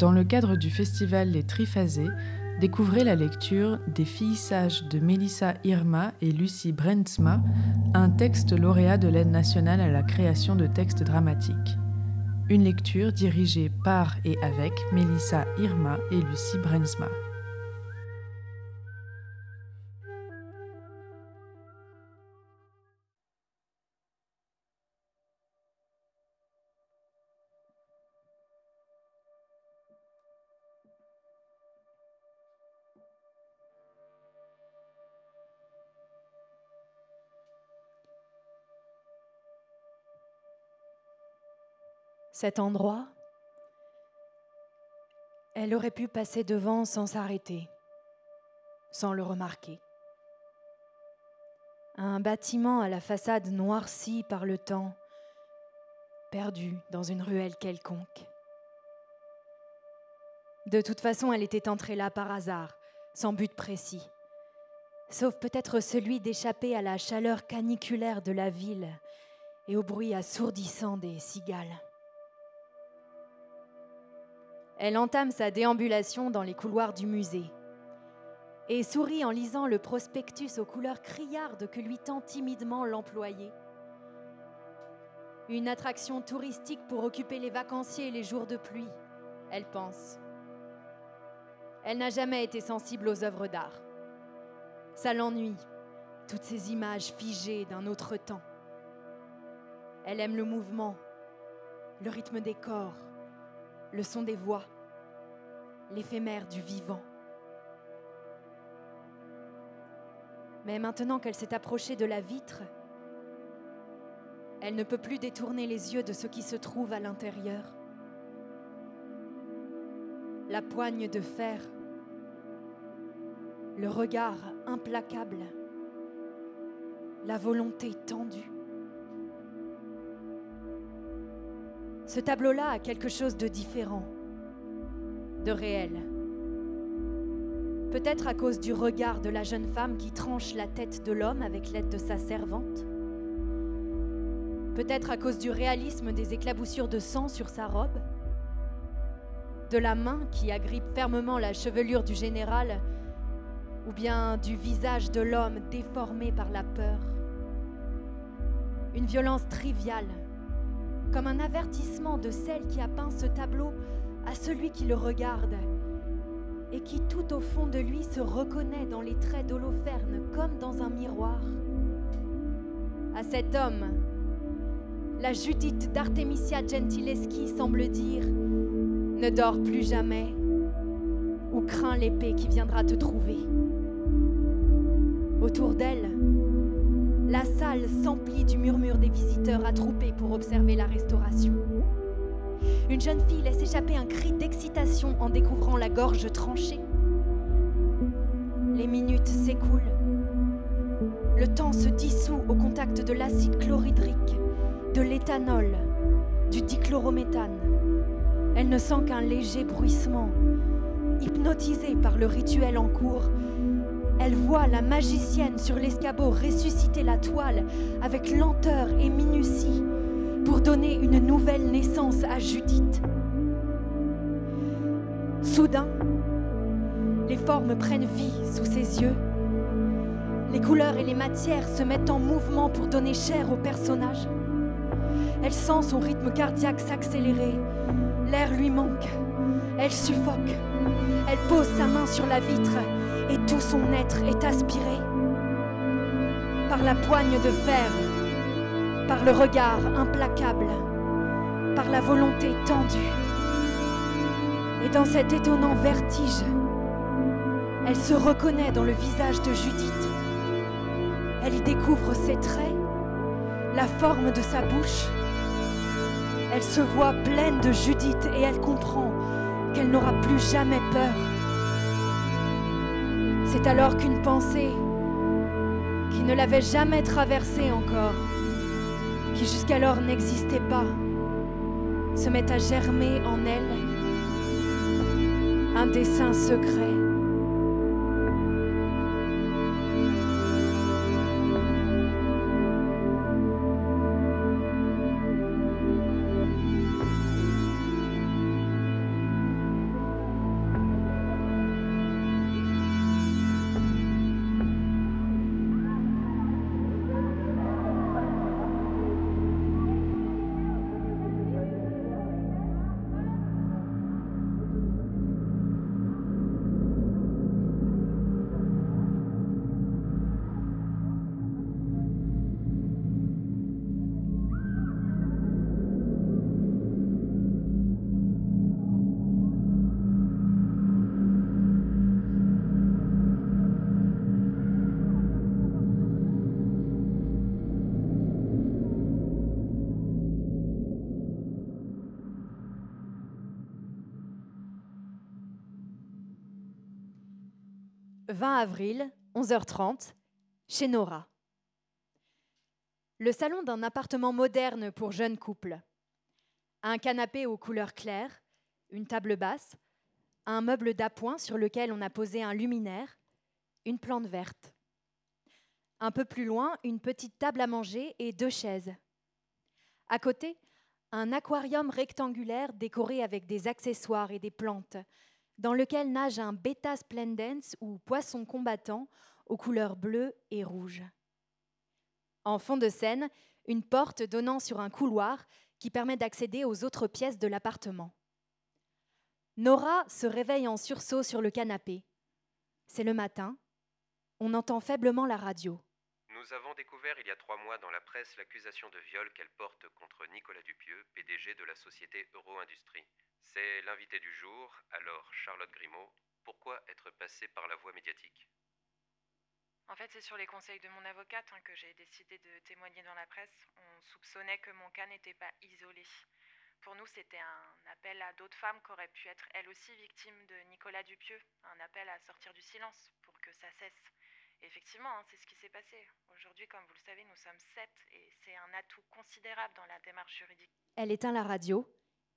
Dans le cadre du festival Les Triphasés, découvrez la lecture des filles sages de Melissa Irma et Lucie Brentsma, un texte lauréat de l'aide nationale à la création de textes dramatiques. Une lecture dirigée par et avec Melissa Irma et Lucie Brensma. Cet endroit, elle aurait pu passer devant sans s'arrêter, sans le remarquer. Un bâtiment à la façade noircie par le temps, perdu dans une ruelle quelconque. De toute façon, elle était entrée là par hasard, sans but précis, sauf peut-être celui d'échapper à la chaleur caniculaire de la ville et au bruit assourdissant des cigales. Elle entame sa déambulation dans les couloirs du musée et sourit en lisant le prospectus aux couleurs criardes que lui tend timidement l'employé. Une attraction touristique pour occuper les vacanciers les jours de pluie, elle pense. Elle n'a jamais été sensible aux œuvres d'art. Ça l'ennuie, toutes ces images figées d'un autre temps. Elle aime le mouvement, le rythme des corps, le son des voix, l'éphémère du vivant. Mais maintenant qu'elle s'est approchée de la vitre, elle ne peut plus détourner les yeux de ce qui se trouve à l'intérieur. La poigne de fer, le regard implacable, la volonté tendue. Ce tableau-là a quelque chose de différent, de réel. Peut-être à cause du regard de la jeune femme qui tranche la tête de l'homme avec l'aide de sa servante. Peut-être à cause du réalisme des éclaboussures de sang sur sa robe. De la main qui agrippe fermement la chevelure du général. Ou bien du visage de l'homme déformé par la peur. Une violence triviale comme un avertissement de celle qui a peint ce tableau à celui qui le regarde et qui tout au fond de lui se reconnaît dans les traits d'Holoferne comme dans un miroir. À cet homme, la Judith d'Artemisia Gentileschi semble dire Ne dors plus jamais ou crains l'épée qui viendra te trouver. Autour d'elle, la salle s'emplit du murmure des visiteurs attroupés pour observer la restauration. Une jeune fille laisse échapper un cri d'excitation en découvrant la gorge tranchée. Les minutes s'écoulent. Le temps se dissout au contact de l'acide chlorhydrique, de l'éthanol, du dichlorométhane. Elle ne sent qu'un léger bruissement. Hypnotisée par le rituel en cours, elle voit la magicienne sur l'escabeau ressusciter la toile avec lenteur et minutie pour donner une nouvelle naissance à Judith. Soudain, les formes prennent vie sous ses yeux. Les couleurs et les matières se mettent en mouvement pour donner chair au personnage. Elle sent son rythme cardiaque s'accélérer. L'air lui manque. Elle suffoque. Elle pose sa main sur la vitre et tout son être est aspiré par la poigne de fer, par le regard implacable, par la volonté tendue. Et dans cet étonnant vertige, elle se reconnaît dans le visage de Judith. Elle y découvre ses traits, la forme de sa bouche. Elle se voit pleine de Judith et elle comprend qu'elle n'aura plus jamais peur. C'est alors qu'une pensée qui ne l'avait jamais traversée encore, qui jusqu'alors n'existait pas, se met à germer en elle un dessin secret. 20 avril, 11h30, chez Nora. Le salon d'un appartement moderne pour jeunes couples. Un canapé aux couleurs claires, une table basse, un meuble d'appoint sur lequel on a posé un luminaire, une plante verte. Un peu plus loin, une petite table à manger et deux chaises. À côté, un aquarium rectangulaire décoré avec des accessoires et des plantes, dans lequel nage un beta splendens ou poisson combattant aux couleurs bleues et rouges. En fond de scène, une porte donnant sur un couloir qui permet d'accéder aux autres pièces de l'appartement. Nora se réveille en sursaut sur le canapé. C'est le matin. On entend faiblement la radio. Nous avons découvert il y a trois mois dans la presse l'accusation de viol qu'elle porte contre Nicolas Dupieux, PDG de la société Euroindustrie. C'est l'invité du jour, alors Charlotte Grimaud. Pourquoi être passée par la voie médiatique? En fait, c'est sur les conseils de mon avocate hein, que j'ai décidé de témoigner dans la presse. On soupçonnait que mon cas n'était pas isolé. Pour nous, c'était un appel à d'autres femmes qui auraient pu être elles aussi victimes de Nicolas Dupieux, un appel à sortir du silence pour que ça cesse. Et effectivement, hein, c'est ce qui s'est passé. Aujourd'hui, comme vous le savez, nous sommes sept et c'est un atout considérable dans la démarche juridique. Elle éteint la radio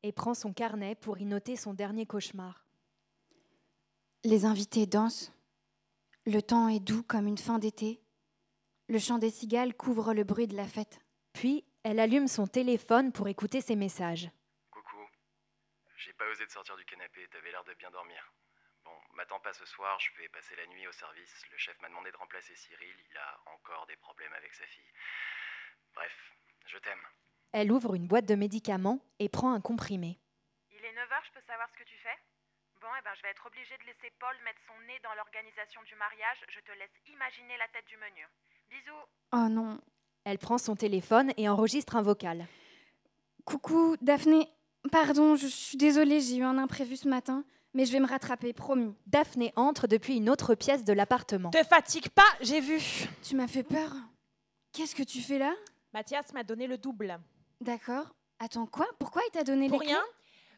et prend son carnet pour y noter son dernier cauchemar. Les invités dansent. Le temps est doux comme une fin d'été. Le chant des cigales couvre le bruit de la fête. Puis, elle allume son téléphone pour écouter ses messages. Coucou. J'ai pas osé de sortir du canapé, t'avais l'air de bien dormir. Bon, m'attends pas ce soir, je vais passer la nuit au service. Le chef m'a demandé de remplacer Cyril, il a encore des problèmes avec sa fille. Bref, je t'aime. Elle ouvre une boîte de médicaments et prend un comprimé. Il est 9h, je peux savoir ce que tu fais? Bon, eh ben, je vais être obligée de laisser Paul mettre son nez dans l'organisation du mariage. Je te laisse imaginer la tête du menu. Bisous. Oh non. Elle prend son téléphone et enregistre un vocal. Coucou, Daphné. Pardon, je suis désolée, j'ai eu un imprévu ce matin, mais je vais me rattraper, promis. Daphné entre depuis une autre pièce de l'appartement. Te fatigue pas, j'ai vu. Tu m'as fait peur? Qu'est-ce que tu fais là? Mathias m'a donné le double. D'accord. Attends, quoi? Pourquoi il t'a donné Pour les rien. clés?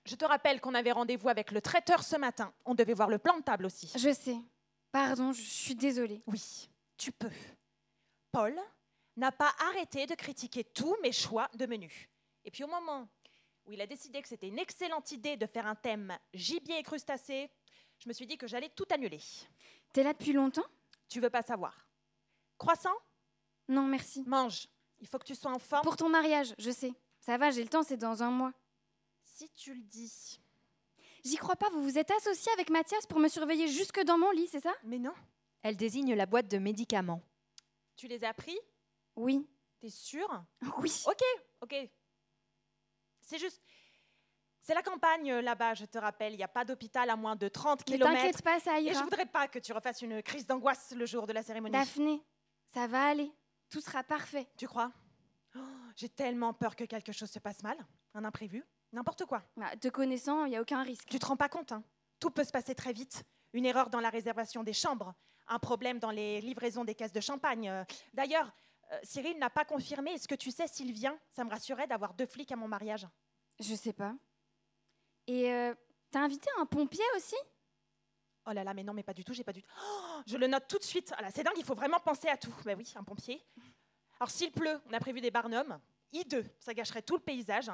Je te rappelle qu'on avait rendez-vous avec le traiteur ce matin. On devait voir le plan de table aussi. Je sais. Pardon, je suis désolée. Oui, tu peux. Paul n'a pas arrêté de critiquer tous mes choix de menu. Et puis au moment où il a décidé que c'était une excellente idée de faire un thème gibier et crustacés, je me suis dit que j'allais tout annuler. T'es là depuis longtemps? Tu veux pas savoir Croissant? Non, merci. Mange. Il faut que tu sois en forme. Pour ton mariage, je sais. Ça va, j'ai le temps, c'est dans un mois. Si tu le dis. J'y crois pas, vous vous êtes associé avec Mathias pour me surveiller jusque dans mon lit, c'est ça? Mais non. Elle désigne la boîte de médicaments. Tu les as pris? Oui. T'es sûre? Oui. Ok, ok. C'est juste. C'est la campagne euh, là-bas, je te rappelle. Il n'y a pas d'hôpital à moins de 30 Mais km. t'inquiète pas, ça Et je ira. voudrais pas que tu refasses une crise d'angoisse le jour de la cérémonie. Daphné, ça va aller. Tout sera parfait. Tu crois? Oh, J'ai tellement peur que quelque chose se passe mal. Un imprévu. N'importe quoi. Bah, te connaissant, il n'y a aucun risque. Tu te rends pas compte, hein Tout peut se passer très vite. Une erreur dans la réservation des chambres. Un problème dans les livraisons des caisses de champagne. Euh, D'ailleurs, euh, Cyril n'a pas confirmé. Est-ce que tu sais s'il vient? Ça me rassurait d'avoir deux flics à mon mariage. Je sais pas. Et euh, t'as invité un pompier aussi? Oh là là, mais non, mais pas du tout, j'ai pas du tout. Oh, je le note tout de suite. Ah c'est dingue, il faut vraiment penser à tout. Ben oui, un pompier. Alors s'il pleut, on a prévu des barnums. Hideux, ça gâcherait tout le paysage.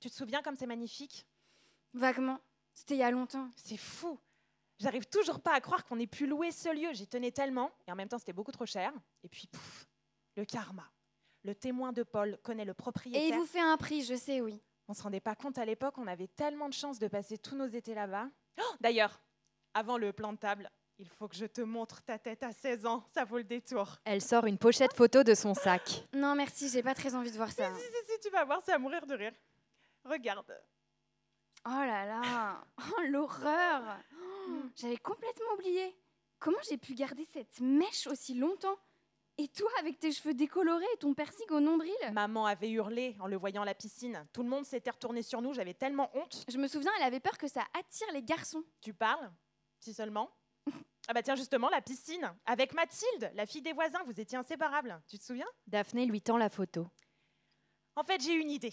Tu te souviens comme c'est magnifique? Vaguement. C'était il y a longtemps. C'est fou. J'arrive toujours pas à croire qu'on ait pu louer ce lieu. J'y tenais tellement. Et en même temps, c'était beaucoup trop cher. Et puis, pouf, le karma. Le témoin de Paul connaît le Et propriétaire. il vous fait un prix, je sais, oui. On se rendait pas compte à l'époque, on avait tellement de chance de passer tous nos étés là-bas. Oh, D'ailleurs, avant le plan de table, il faut que je te montre ta tête à 16 ans, ça vaut le détour. Elle sort une pochette photo de son sac. Non, merci, j'ai pas très envie de voir ça. Si, si, si, tu vas voir, c'est à mourir de rire. Regarde. Oh là là Oh, l'horreur Oh, J'avais complètement oublié. Comment j'ai pu garder cette mèche aussi longtemps? Et toi, avec tes cheveux décolorés et ton piercing au nombril? Maman avait hurlé en le voyant à la piscine. Tout le monde s'était retourné sur nous, j'avais tellement honte. Je me souviens, elle avait peur que ça attire les garçons. Tu parles? Si seulement. Ah bah tiens, justement, la piscine. Avec Mathilde, la fille des voisins, vous étiez inséparables. Tu te souviens? Daphné lui tend la photo. En fait, j'ai une idée.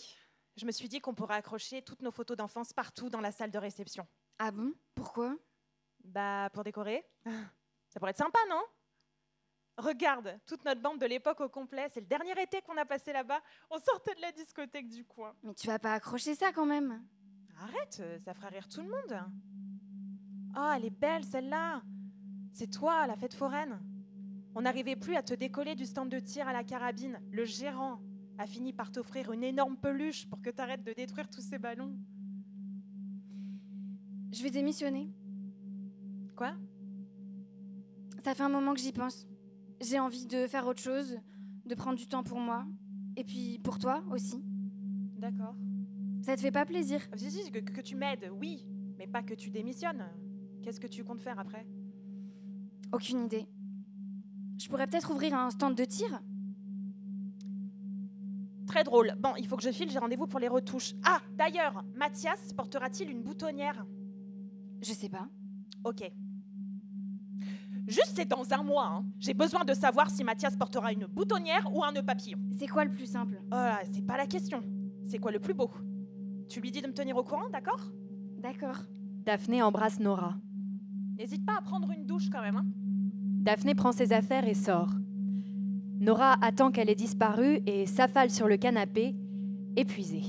Je me suis dit qu'on pourrait accrocher toutes nos photos d'enfance partout dans la salle de réception. Ah bon? Pourquoi? Bah, pour décorer. Ça pourrait être sympa, non? Regarde, toute notre bande de l'époque au complet, c'est le dernier été qu'on a passé là-bas. On sortait de la discothèque du coin. Mais tu vas pas accrocher ça quand même. Arrête, euh, ça fera rire tout le monde. Ah, elle est belle celle-là. C'est toi, la fête foraine. On n'arrivait plus à te décoller du stand de tir à la carabine. Le gérant a fini par t'offrir une énorme peluche pour que tu arrêtes de détruire tous ces ballons. Je vais démissionner. Quoi? Ça fait un moment que j'y pense. J'ai envie de faire autre chose, de prendre du temps pour moi. Et puis pour toi aussi. D'accord. Ça te fait pas plaisir? Si, si, que, que tu m'aides, oui, mais pas que tu démissionnes. Qu'est-ce que tu comptes faire après? Aucune idée. Je pourrais peut-être ouvrir un stand de tir? Très drôle. Bon, il faut que je file, j'ai rendez-vous pour les retouches. Ah, d'ailleurs, Mathias portera-t-il une boutonnière? Je sais pas. Ok. Juste, c'est dans un mois. hein. J'ai besoin de savoir si Mathias portera une boutonnière ou un nœud papillon. C'est quoi le plus simple? Oh là, c'est pas la question. C'est quoi le plus beau? Tu lui dis de me tenir au courant, d'accord? D'accord. Daphné embrasse Nora. N'hésite pas à prendre une douche quand même. hein. Daphné prend ses affaires et sort. Nora attend qu'elle ait disparu et s'affale sur le canapé, épuisée.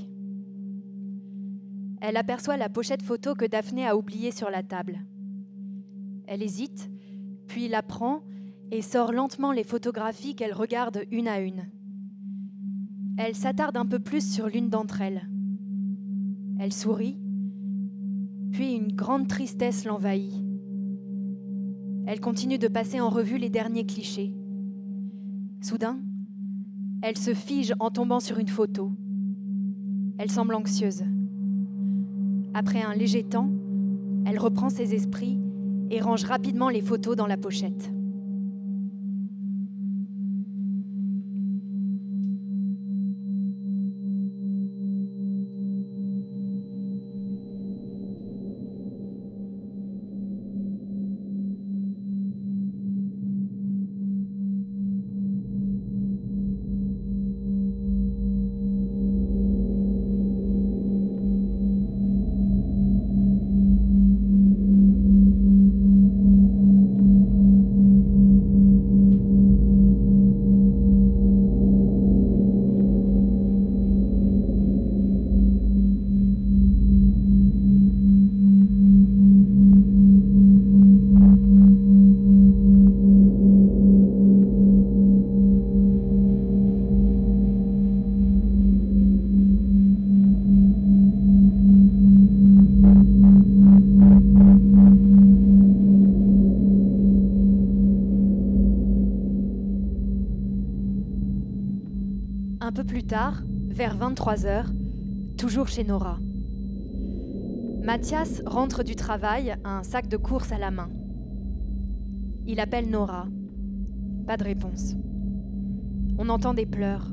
Elle aperçoit la pochette photo que Daphné a oubliée sur la table. Elle hésite, puis la prend et sort lentement les photographies qu'elle regarde une à une. Elle s'attarde un peu plus sur l'une d'entre elles. Elle sourit, puis une grande tristesse l'envahit. Elle continue de passer en revue les derniers clichés. Soudain, elle se fige en tombant sur une photo. Elle semble anxieuse. Après un léger temps, elle reprend ses esprits et range rapidement les photos dans la pochette. Un peu plus tard, vers 23h, toujours chez Nora. Mathias rentre du travail, un sac de course à la main. Il appelle Nora. Pas de réponse. On entend des pleurs.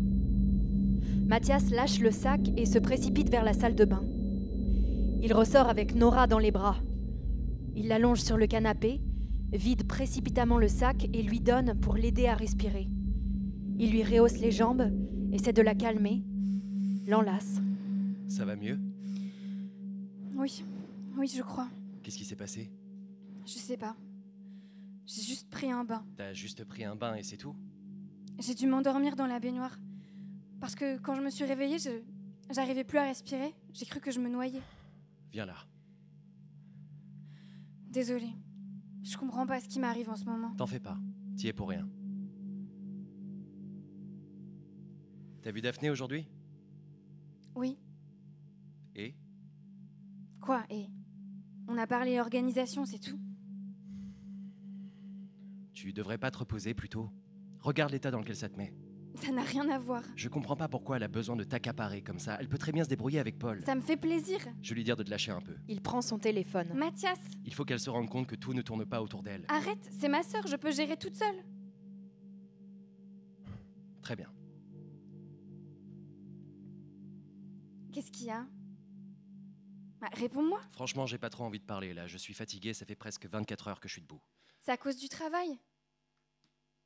Mathias lâche le sac et se précipite vers la salle de bain. Il ressort avec Nora dans les bras. Il l'allonge sur le canapé, vide précipitamment le sac et lui donne pour l'aider à respirer. Il lui rehausse les jambes, essaie de la calmer, l'enlace. Ça va mieux? Oui, oui, je crois. Qu'est-ce qui s'est passé? Je sais pas. J'ai juste pris un bain. T'as juste pris un bain et c'est tout? J'ai dû m'endormir dans la baignoire. Parce que quand je me suis réveillée, je j'arrivais plus à respirer. J'ai cru que je me noyais. Viens là. Désolée. Je comprends pas ce qui m'arrive en ce moment. T'en fais pas. T'y es pour rien. T'as vu Daphné aujourd'hui? Oui. Et? Quoi Et? On a parlé organisation, c'est tout? Tu devrais pas te reposer plutôt Regarde l'état dans lequel ça te met. Ça n'a rien à voir. Je comprends pas pourquoi elle a besoin de t'accaparer comme ça. Elle peut très bien se débrouiller avec Paul. Ça me fait plaisir. Je vais lui dire de te lâcher un peu. Il prend son téléphone. Mathias, Il faut qu'elle se rende compte que tout ne tourne pas autour d'elle. arrête, c'est ma sœur, je peux gérer toute seule. Très bien. Qu'est-ce qu'il y a? Bah, Réponds-moi, Franchement, j'ai pas trop envie de parler là. Je suis fatigué, ça fait presque 24 heures que je suis debout. c'est à cause du travail?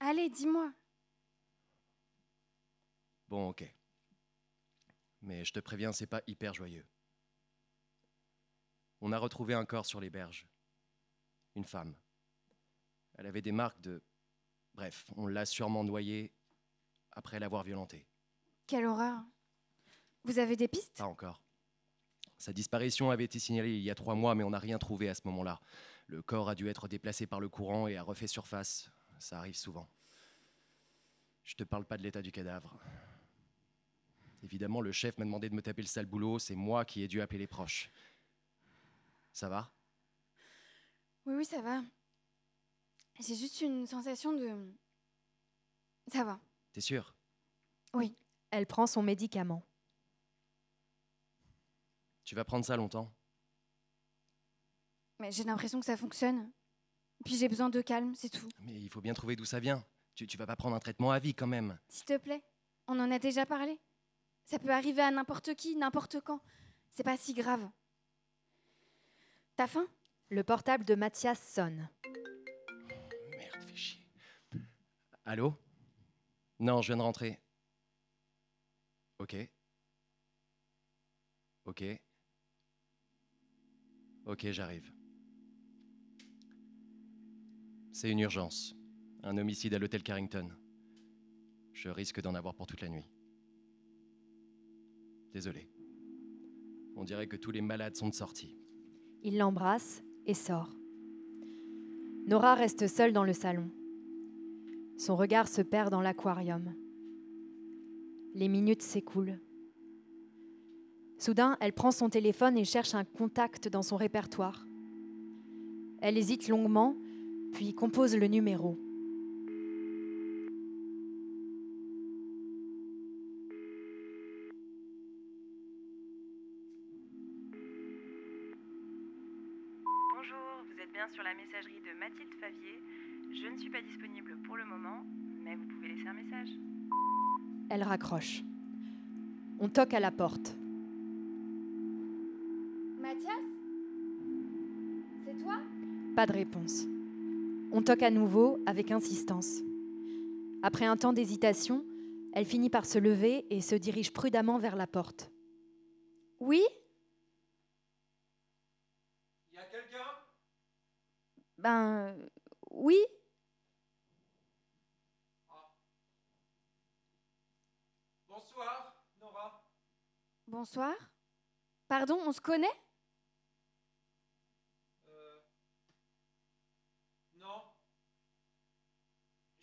Allez, dis-moi. Bon, ok. Mais je te préviens, c'est pas hyper joyeux. On a retrouvé un corps sur les berges. Une femme. Elle avait des marques de... Bref, on l'a sûrement noyée après l'avoir violentée. Quelle horreur. Vous avez des pistes? Pas encore. Sa disparition avait été signalée il y a trois mois, mais on n'a rien trouvé à ce moment-là. Le corps a dû être déplacé par le courant et a refait surface. Ça arrive souvent. Je te parle pas de l'état du cadavre. Évidemment, le chef m'a demandé de me taper le sale boulot. C'est moi qui ai dû appeler les proches. Ça va? Oui, oui, ça va. J'ai juste une sensation de... Ça va. T'es sûr? Elle prend son médicament. Tu vas prendre ça longtemps Mais j'ai l'impression que ça fonctionne. Puis j'ai besoin de calme, c'est tout. Mais il faut bien trouver d'où ça vient. Tu, tu vas pas prendre un traitement à vie quand même. S'il te plaît, on en a déjà parlé. Ça peut arriver à n'importe qui, n'importe quand. C'est pas si grave. T'as faim? Le portable de Mathias sonne. Merde, fais chier. Allô? Non, je viens de rentrer. Ok. Ok. Ok, j'arrive. C'est une urgence. Un homicide à l'hôtel Carrington. Je risque d'en avoir pour toute la nuit. Désolé. On dirait que tous les malades sont de sortie. Il l'embrasse et sort. Nora reste seule dans le salon. Son regard se perd dans l'aquarium. Les minutes s'écoulent. Soudain, elle prend son téléphone et cherche un contact dans son répertoire. Elle hésite longuement, puis compose le numéro. Bonjour, vous êtes bien sur la messagerie de Mathilde Favier. Je ne suis pas disponible pour le moment, mais vous pouvez laisser un message. Elle raccroche. On toque à la porte. Mathias? C'est toi? Pas de réponse. On toque à nouveau avec insistance. Après un temps d'hésitation, elle finit par se lever et se dirige prudemment vers la porte. Oui? Y a quelqu'un? Ben. oui? Bonsoir, Nora. Bonsoir. Pardon, on se connaît?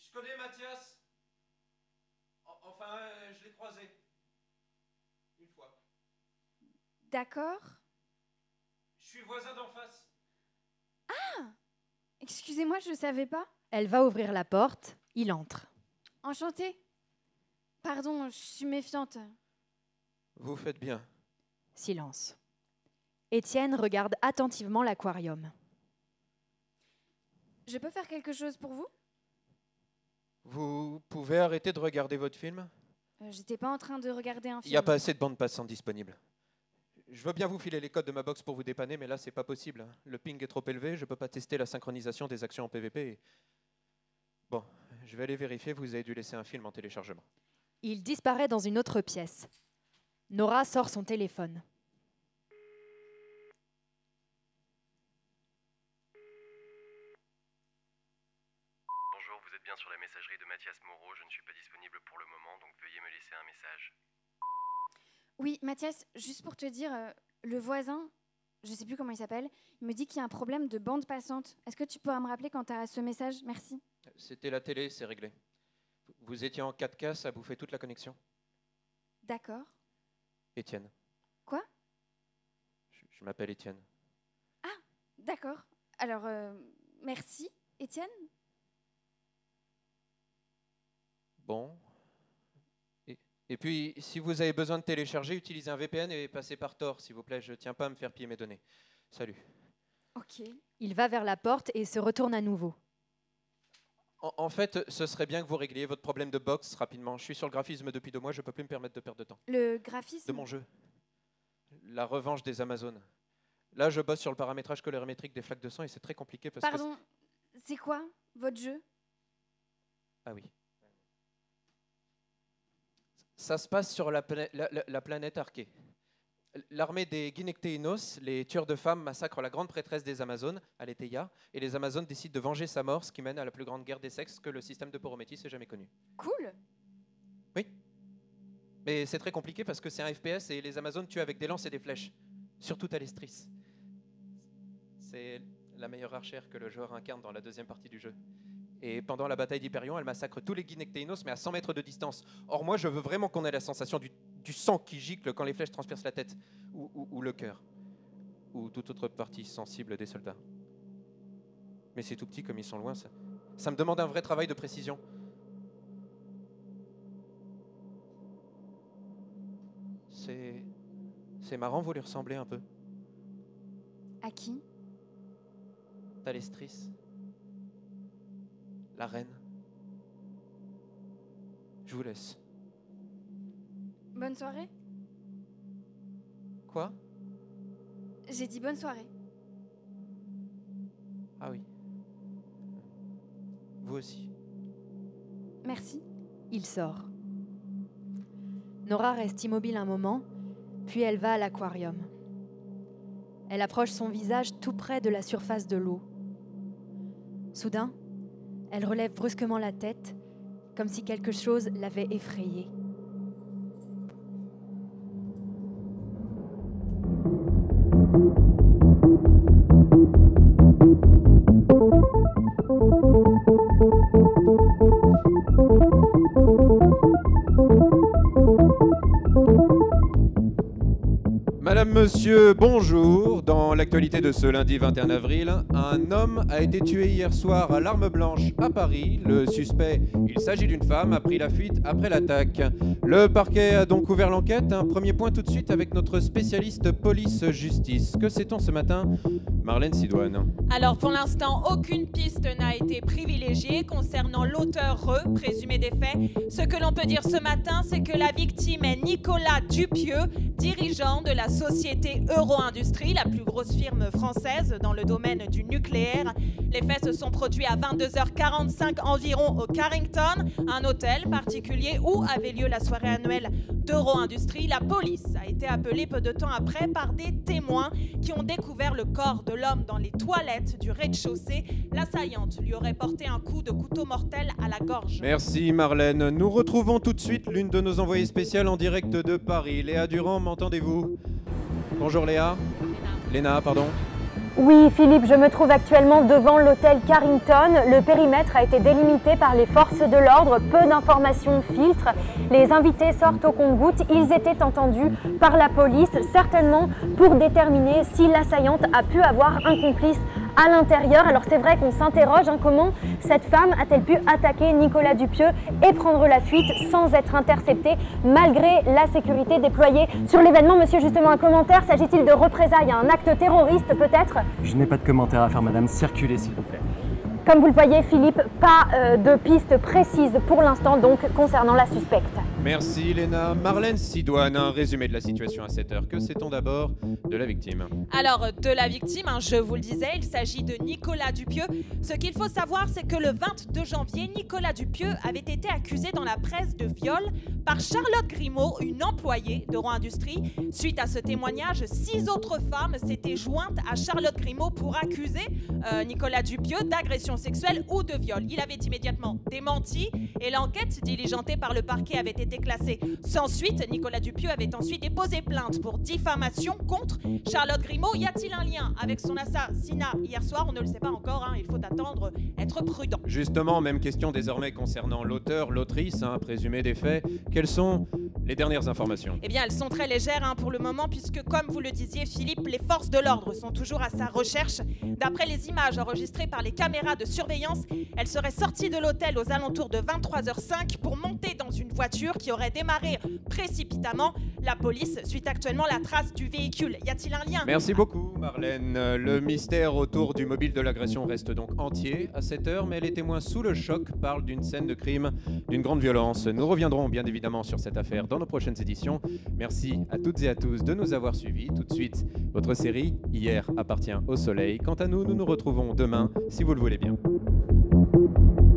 Je connais Mathias? En- Enfin, euh, je l'ai croisé. Une fois. D'accord. Je suis voisin d'en face. Excusez-moi, je ne savais pas. Elle va ouvrir la porte, il entre. Enchantée. Pardon, je suis méfiante. Vous faites bien. Silence. Étienne regarde attentivement l'aquarium. Je peux faire quelque chose pour vous? Vous pouvez arrêter de regarder votre film? Euh, J'étais pas en train de regarder un Il film. n'y a pas assez de bandes passantes disponibles. Je veux bien vous filer les codes de ma box pour vous dépanner, mais là, c'est pas possible. Le ping est trop élevé, je peux pas tester la synchronisation des actions en PvP. et- Bon, je vais aller vérifier, vous avez dû laisser un film en téléchargement. Il disparaît dans une autre pièce. Nora sort son téléphone. Bonjour, vous êtes bien sur la messagerie de Mathias Moreau. Je ne suis pas disponible pour le moment, donc veuillez me laisser un message. Oui, Mathias, juste pour te dire, euh, le voisin, je sais plus comment il s'appelle, il me dit qu'il y a un problème de bande passante. Est-ce que tu pourras me rappeler quand tu as ce message? Merci. C'était la télé, c'est réglé. Vous étiez en 4K, ça bouffait toute la connexion. D'accord. Étienne. Quoi? Je, je m'appelle Étienne. D'accord. Alors, euh, merci, Étienne? Bon. Et, et puis, si vous avez besoin de télécharger, utilisez un VPN et passez par Tor, s'il vous plaît. Je tiens pas à me faire piller mes données. Salut. Ok. Il va vers la porte et se retourne à nouveau. En, en fait, ce serait bien que vous régliez votre problème de box rapidement. Je suis sur le graphisme depuis deux mois, je peux plus me permettre de perdre de temps. Le graphisme. De mon jeu. La revanche des Amazones. Là, je bosse sur le paramétrage colorimétrique des flaques de sang et c'est très compliqué parce que... Pardon, c'est quoi votre jeu? Ah oui. Ça se passe sur la, pla- la- la- la planète Arché. L'armée des Guinectéinos, les tueurs de femmes, massacrent la grande prêtresse des Amazones, Aletheia, et les Amazones décident de venger sa mort, ce qui mène à la plus grande guerre des sexes que le système de Porométis ait jamais connue. Cool. Mais c'est très compliqué parce que c'est un FPS et les Amazones tuent avec des lances et des flèches, surtout Talestris. C'est la meilleure archère que le joueur incarne dans la deuxième partie du jeu. Et pendant la bataille d'Hyperion, elle massacre tous les Guinectéinos, mais à 100 mètres de distance. Or, moi, je veux vraiment qu'on ait la sensation du, du sang qui gicle quand les flèches transpercent la tête, ou, ou- ou le cœur, ou toute autre partie sensible des soldats. Mais c'est tout petit comme ils sont loin, ça, ça me demande un vrai travail de précision. C'est. C'est marrant, vous lui ressemblez un peu. À qui? Talestris. La reine. Je vous laisse. Bonne soirée Quoi? J'ai dit bonne soirée. Ah oui. Vous aussi. Merci. Il sort. Nora reste immobile un moment, puis elle va à l'aquarium. Elle approche son visage tout près de la surface de l'eau. Soudain, elle relève brusquement la tête, comme si quelque chose l'avait effrayée. Monsieur, bonjour. Dans l'actualité de ce lundi 21 avril, un homme a été tué hier soir à l'arme blanche à Paris. Le suspect, il s'agit d'une femme, a pris la fuite après l'attaque. Le parquet a donc ouvert l'enquête. Un premier point tout de suite avec notre spécialiste police-justice. Que sait-on ce matin? Marlène Sidoine. Alors pour l'instant, aucune piste n'a été privilégiée concernant l'auteur présumé des faits. Ce que l'on peut dire ce matin, c'est que la victime est Nicolas Dupieux, dirigeant de la société Euro-Industrie, la plus grosse firme française dans le domaine du nucléaire. Les faits se sont produits à 22h45 environ au Carrington, un hôtel particulier où avait lieu la soirée annuelle d'Euro-Industrie. La police a été appelée peu de temps après par des témoins qui ont découvert le corps de l'homme dans les toilettes du rez-de-chaussée. L'assaillante lui aurait porté un coup de couteau mortel à la gorge. Merci Marlène. Nous retrouvons tout de suite l'une de nos envoyées spéciales en direct de Paris. Léa Durand, m'entendez-vous? Bonjour Léa. Léna, pardon. Oui, Philippe, je me trouve actuellement devant l'hôtel Carrington. Le périmètre a été délimité par les forces de l'ordre. Peu d'informations filtrent. Les invités sortent au compte-gouttes. Ils étaient entendus par la police, certainement pour déterminer si l'assaillante a pu avoir un complice à l'intérieur. Alors c'est vrai qu'on s'interroge hein, comment cette femme a-t-elle pu attaquer Nicolas Dupieux et prendre la fuite sans être interceptée malgré la sécurité déployée sur l'événement? Monsieur, justement, un commentaire. S'agit-il de représailles un acte terroriste peut-être? Je n'ai pas de commentaire à faire, madame. Circulez, s'il vous plaît. Comme vous le voyez, Philippe, pas euh, de piste précise pour l'instant donc concernant la suspecte. Merci Léna. Marlène Sidoine, un résumé de la situation à 7 heures. Que sait-on d'abord de la victime? Alors, de la victime, hein, je vous le disais, il s'agit de Nicolas Dupieux. Ce qu'il faut savoir, c'est que le 22 janvier, Nicolas Dupieux avait été accusé dans la presse de viol par Charlotte Grimaud, une employée d'Euro Industrie. Suite à ce témoignage, six autres femmes s'étaient jointes à Charlotte Grimaud pour accuser euh, Nicolas Dupieux d'agression sexuelle ou de viol. Il avait immédiatement démenti et l'enquête diligentée par le parquet avait été classée sans suite. Nicolas Dupieux avait ensuite déposé plainte pour diffamation contre Charlotte Grimaud. Y a-t-il un lien avec son assassinat hier soir? On ne le sait pas encore, hein, il faut attendre, être prudent. Justement, même question désormais concernant l'auteur, l'autrice, hein, présumé des faits. Quelles sont les dernières informations? Eh bien, elles sont très légères hein, pour le moment, puisque, comme vous le disiez, Philippe, les forces de l'ordre sont toujours à sa recherche. D'après les images enregistrées par les caméras de surveillance, elle serait sortie de l'hôtel aux alentours de 23h05 pour monter dans une voiture qui aurait démarré précipitamment. La police suit actuellement la trace du véhicule. Y a-t-il un lien? Merci beaucoup Marlène. Le mystère autour du mobile de l'agression reste donc entier à cette heure, mais les témoins sous le choc parlent d'une scène de crime d'une grande violence. Nous reviendrons bien évidemment sur cette affaire dans nos prochaines éditions. Merci à toutes et à tous de nous avoir suivis. Tout de suite, votre série Hier appartient au soleil. Quant à nous, nous nous retrouvons demain, si vous le voulez bien. Thank you.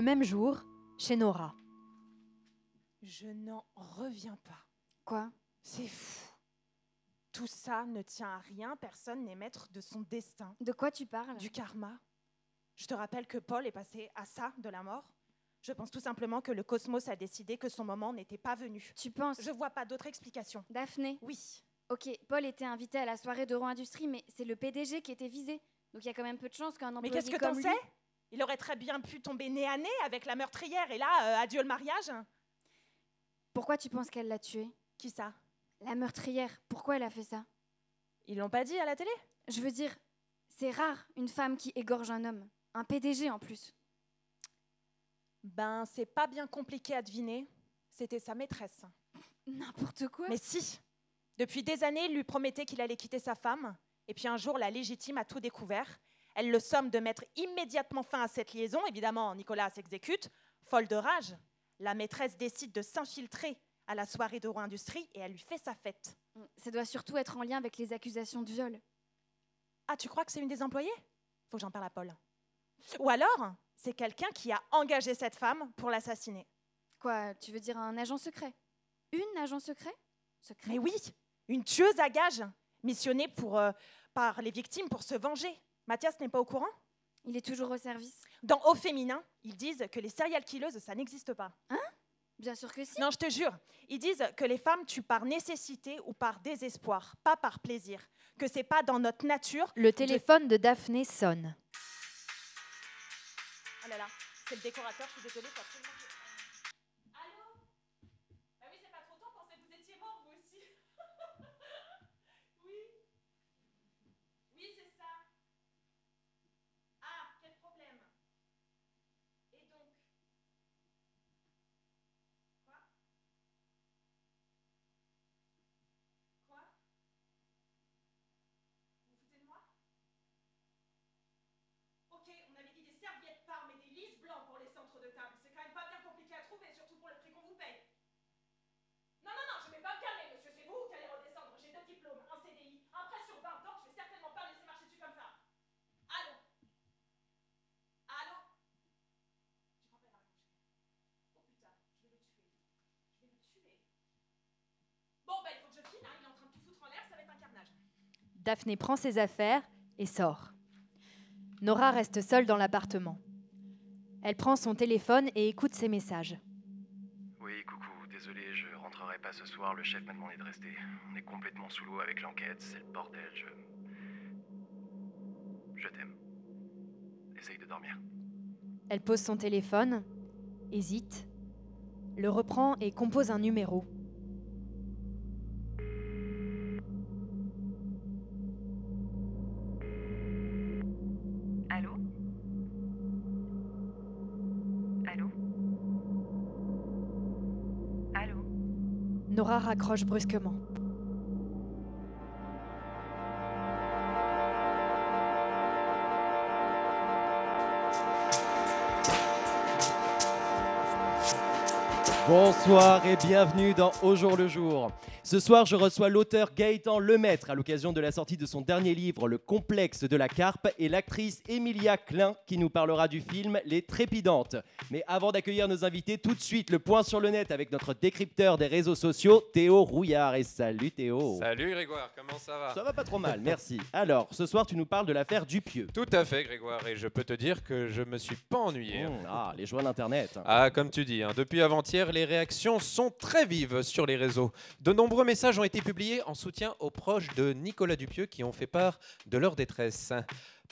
Le même jour, chez Nora. Je n'en reviens pas. Quoi? C'est fou. Tout ça ne tient à rien, personne n'est maître de son destin. De quoi tu parles? Du karma. Je te rappelle que Paul est passé à ça de la mort. Je pense tout simplement que le cosmos a décidé que son moment n'était pas venu. Tu penses? Je vois pas d'autre explication. Daphné? Oui. Ok, Paul était invité à la soirée d'Euro Industrie, mais c'est le PDG qui était visé. Donc il y a quand même peu de chances qu'un Mais employé qu'est-ce que t'en sais? Il aurait très bien pu tomber nez à nez avec la meurtrière et là, euh, adieu le mariage. Pourquoi tu penses qu'elle l'a tué? Qui ça? La meurtrière. Pourquoi elle a fait ça? Ils l'ont pas dit à la télé? Je veux dire, c'est rare une femme qui égorge un homme. Un PDG en plus. Ben, c'est pas bien compliqué à deviner. C'était sa maîtresse. N'importe quoi. Mais si Depuis des années, il lui promettait qu'il allait quitter sa femme. Et puis un jour, la légitime a tout découvert. Elle le somme de mettre immédiatement fin à cette liaison. Évidemment, Nicolas s'exécute. Folle de rage, la maîtresse décide de s'infiltrer à la soirée d'Euro Industrie et elle lui fait sa fête. Ça doit surtout être en lien avec les accusations de viol. Ah, tu crois que c'est une des employées? Faut que j'en parle à Paul. Ou alors, c'est quelqu'un qui a engagé cette femme pour l'assassiner. Quoi, tu veux dire un agent secret? Une agent secret? Secret? Mais oui, une tueuse à gages, missionnée pour, euh, par les victimes pour se venger. Mathias n'est pas au courant? Il est toujours au service. Dans Au féminin, ils disent que les serial killeuses, ça n'existe pas. Bien sûr que si. Non, je te jure, ils disent que les femmes tuent par nécessité ou par désespoir, pas par plaisir. Que c'est pas dans notre nature. Le téléphone de Daphné sonne. Oh là là, c'est le décorateur, je suis désolée, absolument que je prenne. Allô Bah oui, c'est pas trop tôt, pensez que vous étiez mort, vous aussi. oui. Oui, c'est ça. Ah, quel problème Et donc Quoi Quoi Vous vous foutez de moi Ok, on avait dit des serviettes parmes et des lisses blancs pour les centres de table. C'est quand même pas bien compliqué à trouver, surtout pour le prix qu'on vous paye. Non, non, non, je vais pas me calmer, monsieur. C'est vous qui allez redescendre. J'ai deux diplômes, un CDI, un prêt sur 20 ans. Je vais certainement pas laisser marcher dessus comme ça. Allô Allô J'ai pas la raccrocher. Oh putain, je vais le tuer. Je vais le tuer. Bon, bah, il faut que je file. hein. Il est en train de tout foutre en l'air. Ça va être un carnage. Daphné prend ses affaires et sort. Nora reste seule dans l'appartement. Elle prend son téléphone et écoute ses messages. Oui, coucou, désolé, je rentrerai pas ce soir, le chef m'a demandé de rester. On est complètement sous l'eau avec l'enquête, c'est le bordel, je. Je t'aime. Essaye de dormir. Elle pose son téléphone, hésite, le reprend et compose un numéro. Nora raccroche brusquement. Bonsoir et bienvenue dans Au jour le jour. Ce soir, je reçois l'auteur Gaëtan Lemaître à l'occasion de la sortie de son dernier livre Le complexe de la carpe et l'actrice Emilia Klein qui nous parlera du film Les Trépidantes. Mais avant d'accueillir nos invités, tout de suite le point sur le net avec notre décrypteur des réseaux sociaux, Théo Rouillard. Et salut Théo. Salut Grégoire, comment ça va? Ça va pas trop mal, merci. Alors, ce soir, tu nous parles de l'affaire Dupieux. Tout à fait Grégoire, et je peux te dire que je me suis pas ennuyé. Mmh, ah, les joies d'Internet. Ah, comme tu dis, hein, depuis avant-hier, les réactions sont très vives sur les réseaux. De nombreux messages ont été publiés en soutien aux proches de Nicolas Dupieux qui ont fait part de leur détresse.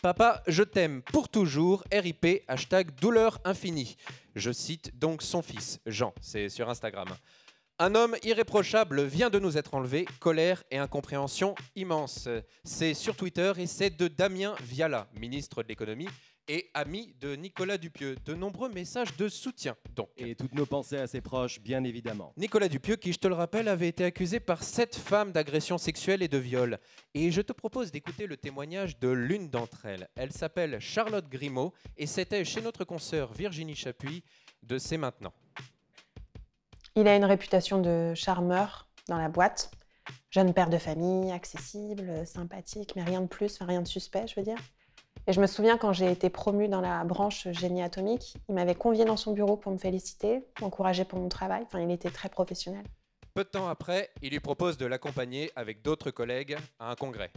Papa, je t'aime pour toujours, RIP, hashtag douleur infinie. Je cite donc son fils, Jean, c'est sur Instagram. Un homme irréprochable vient de nous être enlevé, colère et incompréhension immense. C'est sur Twitter et c'est de Damien Viala, ministre de l'économie et ami de Nicolas Dupieux. De nombreux messages de soutien, donc. Et toutes nos pensées à ses proches, bien évidemment. Nicolas Dupieux, qui, je te le rappelle, avait été accusé par sept femmes d'agression sexuelle et de viol. Et je te propose d'écouter le témoignage de l'une d'entre elles. Elle s'appelle Charlotte Grimaud et c'était chez notre consoeur Virginie Chapuis de C'est maintenant. Il a une réputation de charmeur dans la boîte. Jeune père de famille, accessible, sympathique, mais rien de plus, enfin rien de suspect, je veux dire. Et je me souviens quand j'ai été promue dans la branche génie atomique, il m'avait convié dans son bureau pour me féliciter, m'encourager pour mon travail. Enfin, il était très professionnel. Peu de temps après, il lui propose de l'accompagner avec d'autres collègues à un congrès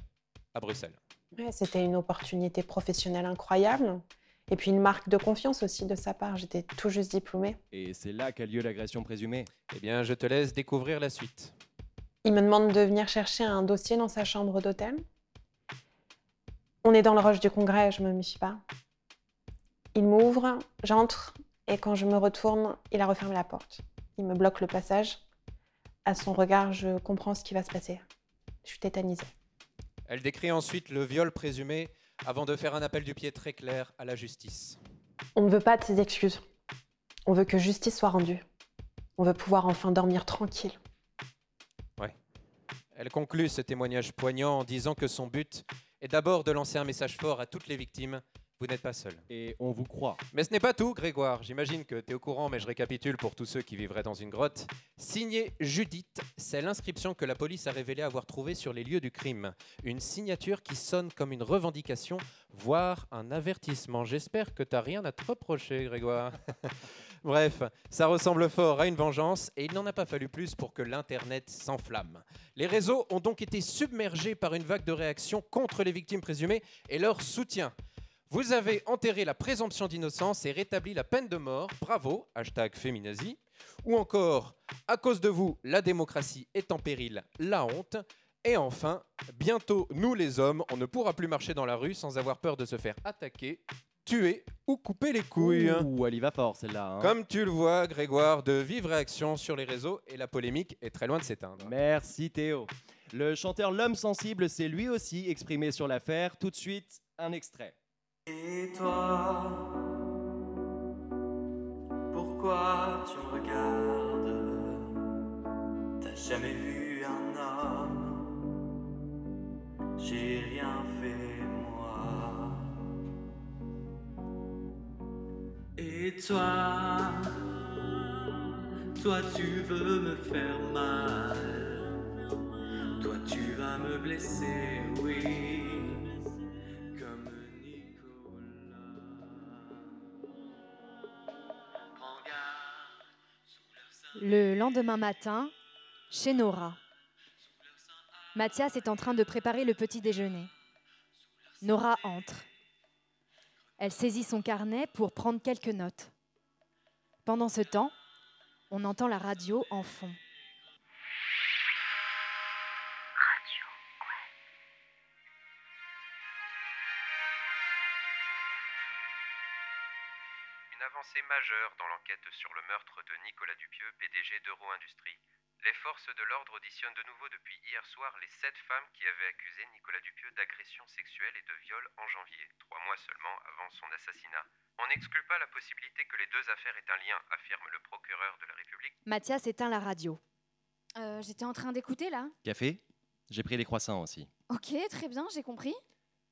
à Bruxelles. Ouais, C'était une opportunité professionnelle incroyable. Et puis une marque de confiance aussi de sa part. J'étais tout juste diplômée. Et c'est là qu'a lieu l'agression présumée. Eh bien, je te laisse découvrir la suite. Il me demande de venir chercher un dossier dans sa chambre d'hôtel. On est dans le rush du congrès, je me méfie pas. Il m'ouvre, j'entre, et quand je me retourne, il a refermé la porte. Il me bloque le passage. À son regard, je comprends ce qui va se passer. Je suis tétanisée. Elle décrit ensuite le viol présumé avant de faire un appel du pied très clair à la justice. On ne veut pas de ses excuses. On veut que justice soit rendue. On veut pouvoir enfin dormir tranquille. Ouais. Elle conclut ce témoignage poignant en disant que son but est d'abord de lancer un message fort à toutes les victimes. Vous n'êtes pas seul. Et on vous croit. Mais ce n'est pas tout, Grégoire. J'imagine que tu es au courant, mais je récapitule pour tous ceux qui vivraient dans une grotte. Signé Judith, c'est l'inscription que la police a révélé avoir trouvée sur les lieux du crime. Une signature qui sonne comme une revendication, voire un avertissement. J'espère que tu n'as rien à te reprocher, Grégoire. Bref, ça ressemble fort à une vengeance et il n'en a pas fallu plus pour que l'Internet s'enflamme. Les réseaux ont donc été submergés par une vague de réactions contre les victimes présumées et leur soutien. Vous avez enterré la présomption d'innocence et rétabli la peine de mort. Bravo, hashtag féminazie. Ou encore, à cause de vous, la démocratie est en péril, la honte. Et enfin, bientôt, nous les hommes, on ne pourra plus marcher dans la rue sans avoir peur de se faire attaquer, tuer ou couper les couilles. Ouh, elle y va fort celle-là. hein. Comme tu le vois, Grégoire, de vives réactions sur les réseaux et la polémique est très loin de s'éteindre. Merci Théo. Le chanteur L'Homme Sensible s'est lui aussi exprimé sur l'affaire. Tout de suite, un extrait. Et toi, pourquoi tu me regardes? T'as jamais vu un homme? J'ai rien fait Et toi, toi tu veux me faire mal. Toi tu vas me blesser, oui. Comme Le lendemain matin, chez Nora. Mathias est en train de préparer le petit déjeuner. Nora entre. Elle saisit son carnet pour prendre quelques notes. Pendant ce temps, on entend la radio en fond. Une avancée majeure dans l'enquête sur le meurtre de Nicolas Dupieux, PDG d'Euro Industrie. Les forces de l'ordre auditionnent de nouveau depuis hier soir les sept femmes qui avaient accusé Nicolas Dupieux d'agression sexuelle et de viol en janvier, trois mois seulement avant son assassinat. On n'exclut pas la possibilité que les deux affaires aient un lien, affirme le procureur de la République. Mathias éteint la radio. Euh, J'étais en train d'écouter là. Café? J'ai pris les croissants aussi. Ok, très bien, j'ai compris.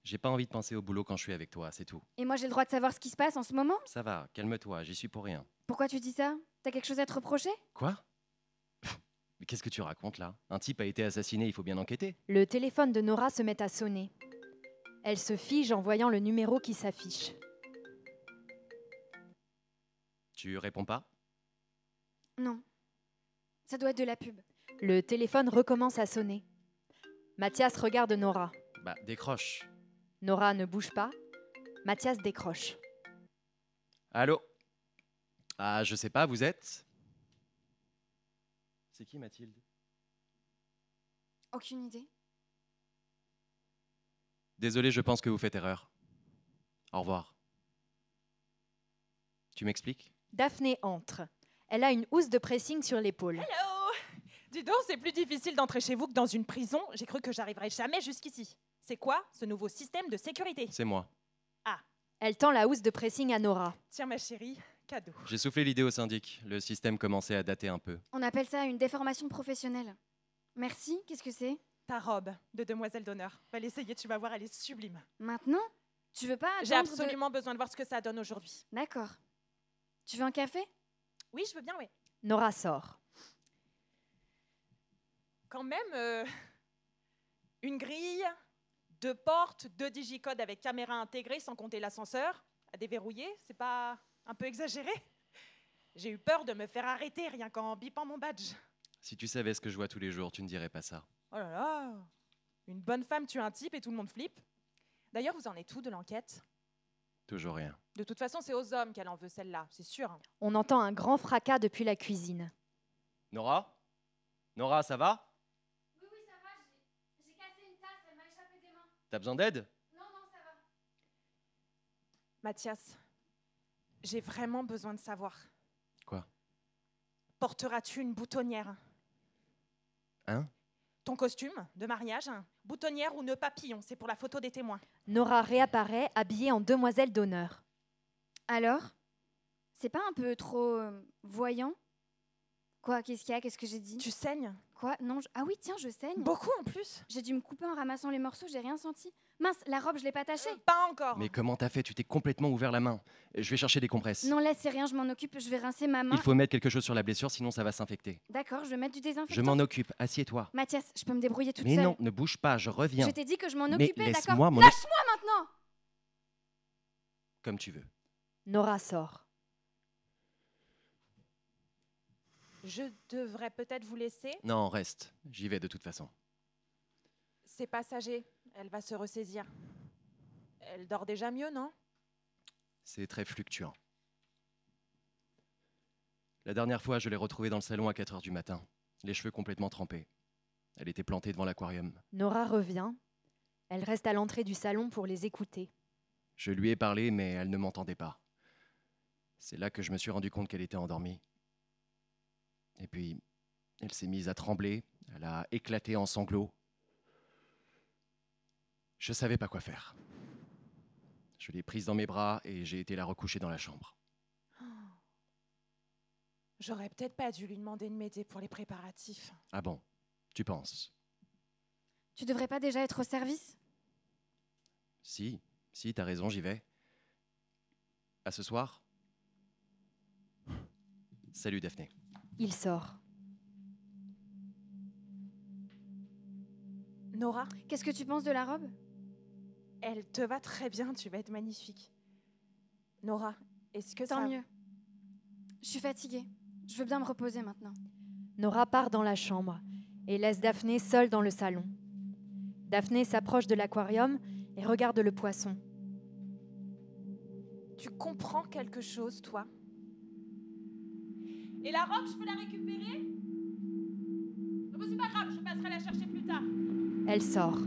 J'ai pas envie de penser au boulot quand je suis avec toi, c'est tout. Et moi j'ai le droit de savoir ce qui se passe en ce moment? Ça va, calme-toi, j'y suis pour rien. Pourquoi tu dis ça? T'as quelque chose à te reprocher? Quoi? Mais qu'est-ce que tu racontes là? Un type a été assassiné, il faut bien enquêter. Le téléphone de Nora se met à sonner. Elle se fige en voyant le numéro qui s'affiche. Tu réponds pas? Non. Ça doit être de la pub. Le téléphone recommence à sonner. Mathias regarde Nora. Bah, décroche. Nora ne bouge pas. Mathias décroche. Allô? Ah, je sais pas, vous êtes? C'est qui Mathilde? Aucune idée. Désolé, je pense que vous faites erreur. Au revoir. Tu m'expliques? Daphné entre. Elle a une housse de pressing sur l'épaule. Hello Dis donc, c'est plus difficile d'entrer chez vous que dans une prison. J'ai cru que j'arriverais jamais jusqu'ici. C'est quoi ce nouveau système de sécurité? C'est moi. Ah, Elle tend la housse de pressing à Nora. tiens ma chérie, cadeau. J'ai soufflé l'idée au syndic. Le système commençait à dater un peu. On appelle ça une déformation professionnelle. Merci, qu'est-ce que c'est? Ta robe de demoiselle d'honneur. Va l'essayer, tu vas voir, elle est sublime. Maintenant? Tu veux pas J'ai attendre de- absolument besoin de voir ce que ça donne aujourd'hui. D'accord. Tu veux un café? Oui, je veux bien, oui. Nora sort. Quand même, euh, une grille, Deux portes, deux digicodes avec caméra intégrée, sans compter l'ascenseur. À déverrouiller, c'est pas un peu exagéré J'ai eu peur de me faire arrêter rien qu'en bipant mon badge. Si tu savais ce que je vois tous les jours, tu ne dirais pas ça. Oh là là Une bonne femme tue un type et tout le monde flippe. D'ailleurs, vous en êtes où de l'enquête? Toujours rien. De toute façon, c'est aux hommes qu'elle en veut celle-là, c'est sûr. On entend un grand fracas depuis la cuisine. Nora? Nora, ça va? Oui, oui, ça va. J'ai cassé une tasse, elle m'a échappé des mains. T'as besoin d'aide? Non, non, ça va. Mathias, j'ai vraiment besoin de savoir. Quoi? Porteras-tu une boutonnière? Hein? Ton costume de mariage? Boutonnière ou nœud papillon, c'est pour la photo des témoins. Nora réapparaît, habillée en demoiselle d'honneur. Alors C'est pas un peu trop euh, voyant? Quoi Qu'est-ce qu'il y a? Qu'est-ce que j'ai dit? Tu saignes? Quoi? Non. je- Ah oui, tiens, je saigne. Beaucoup en plus J'ai dû me couper en ramassant les morceaux, j'ai rien senti. Mince, la robe, je l'ai pas tachée. Pas encore Mais comment t'as fait? Tu t'es complètement ouvert la main. Je vais chercher des compresses. Non, laisse, c'est rien, je m'en occupe, je vais rincer ma main. Il faut mettre quelque chose sur la blessure, sinon ça va s'infecter. D'accord, je vais mettre du désinfectant. Je m'en occupe. Assieds-toi. Mathias, je peux me débrouiller toute Mais seule. non, ne bouge pas, je reviens. Je t'ai dit que je m'en Mais occupais, laisse-moi d'accord Lâche-moi maintenant Comme tu veux. Nora sort. Je devrais peut-être vous laisser. Non, reste. J'y vais de toute façon. C'est passager, elle va se ressaisir. Elle dort déjà mieux, non? C'est très fluctuant. La dernière fois, je l'ai retrouvée dans le salon à 4 heures du matin, les cheveux complètement trempés. Elle était plantée devant l'aquarium. Nora revient. Elle reste à l'entrée du salon pour les écouter. Je lui ai parlé, mais elle ne m'entendait pas. C'est là que je me suis rendu compte qu'elle était endormie. Et puis, elle s'est mise à trembler, elle a éclaté en sanglots. Je savais pas quoi faire. Je l'ai prise dans mes bras et j'ai été la recoucher dans la chambre. J'aurais peut-être pas dû lui demander de m'aider pour les préparatifs. Ah bon? Tu penses? Tu devrais pas déjà être au service? Si, si, t'as raison, j'y vais. À ce soir? Salut Daphné. Il sort. Nora? Qu'est-ce que tu penses de la robe? Elle te va très bien, tu vas être magnifique. Nora, est-ce que Tant ça... mieux. Je suis fatiguée. Je veux bien me reposer maintenant. Nora part dans la chambre et laisse Daphné seule dans le salon. Daphné s'approche de l'aquarium et regarde le poisson. Tu comprends quelque chose, toi? Et la robe, je peux la récupérer? C'est pas grave, je passerai la chercher plus tard. Elle sort.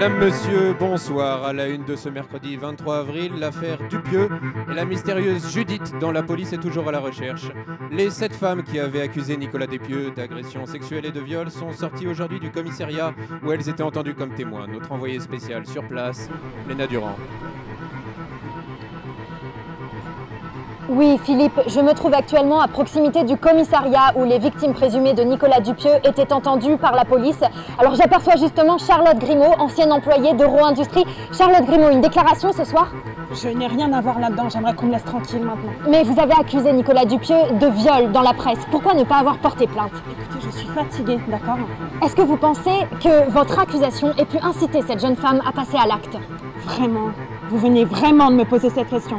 Madame, monsieur, bonsoir. À la une de ce mercredi 23 avril, l'affaire Dupieux et la mystérieuse Judith, dont la police est toujours à la recherche. Les sept femmes qui avaient accusé Nicolas Dupieux d'agression sexuelle et de viol sont sorties aujourd'hui du commissariat où elles étaient entendues comme témoins. Notre envoyé spécial sur place, Léna Durand. Oui, Philippe, je me trouve actuellement à proximité du commissariat où les victimes présumées de Nicolas Dupieux étaient entendues par la police. Alors j'aperçois justement Charlotte Grimaud, ancienne employée d'Euro Industrie. Charlotte Grimaud, une déclaration ce soir? Je n'ai rien à voir là-dedans, j'aimerais qu'on me laisse tranquille maintenant. Mais vous avez accusé Nicolas Dupieux de viol dans la presse. Pourquoi ne pas avoir porté plainte? Écoutez, je suis fatiguée, d'accord? Est-ce que vous pensez que votre accusation ait pu inciter cette jeune femme à passer à l'acte? Vraiment Vous venez vraiment de me poser cette question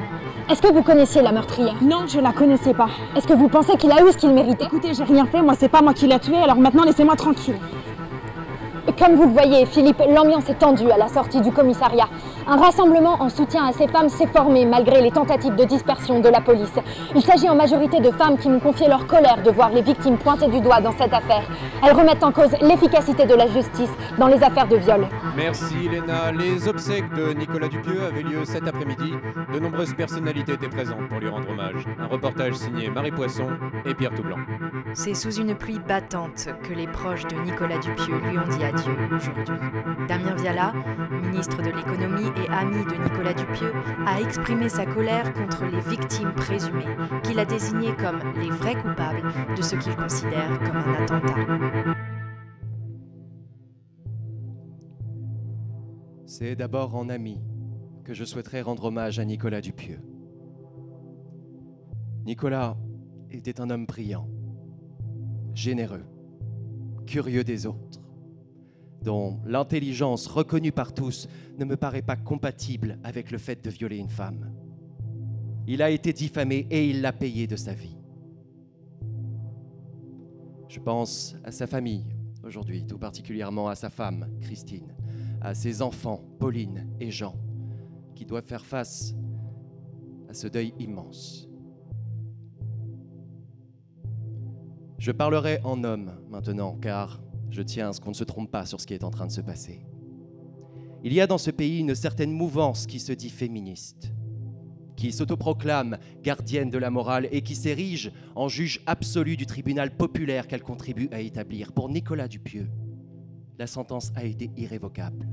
Est-ce que vous connaissiez la meurtrière? Non, je la connaissais pas. Est-ce que vous pensez qu'il a eu ce qu'il méritait? Écoutez, j'ai rien fait, moi c'est pas moi qui l'ai tué, alors maintenant laissez-moi tranquille. Comme vous le voyez, Philippe, l'ambiance est tendue à la sortie du commissariat. Un rassemblement en soutien à ces femmes s'est formé malgré les tentatives de dispersion de la police. Il s'agit en majorité de femmes qui m'ont confié leur colère de voir les victimes pointées du doigt dans cette affaire. Elles remettent en cause l'efficacité de la justice dans les affaires de viol. Merci Léna. Les obsèques de Nicolas Dupieux avaient lieu cet après-midi. De nombreuses personnalités étaient présentes pour lui rendre hommage. Un reportage signé Marie Poisson et Pierre Toublanc. C'est sous une pluie battante que les proches de Nicolas Dupieux lui ont dit adieu aujourd'hui. Damien Viala, ministre de l'économie et ami de Nicolas Dupieux, a exprimé sa colère contre les victimes présumées, qu'il a désignées comme les vrais coupables de ce qu'il considère comme un attentat. C'est d'abord en ami que je souhaiterais rendre hommage à Nicolas Dupieux. Nicolas était un homme brillant, généreux, curieux des autres, dont l'intelligence reconnue par tous ne me paraît pas compatible avec le fait de violer une femme. Il a été diffamé et il l'a payé de sa vie. Je pense à sa famille aujourd'hui, tout particulièrement à sa femme, Christine, à ses enfants, Pauline et Jean, qui doivent faire face à ce deuil immense. Je parlerai en homme maintenant, car je tiens à ce qu'on ne se trompe pas sur ce qui est en train de se passer. Il y a dans ce pays une certaine mouvance qui se dit féministe, qui s'autoproclame gardienne de la morale et qui s'érige en juge absolu du tribunal populaire qu'elle contribue à établir. Pour Nicolas Dupieux, la sentence a été irrévocable.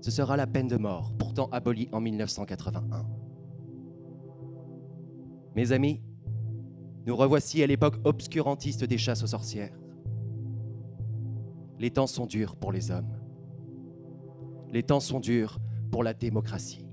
Ce sera la peine de mort, pourtant abolie en 1981. Mes amis, nous revoici à l'époque obscurantiste des chasses aux sorcières. Les temps sont durs pour les hommes. Les temps sont durs pour la démocratie.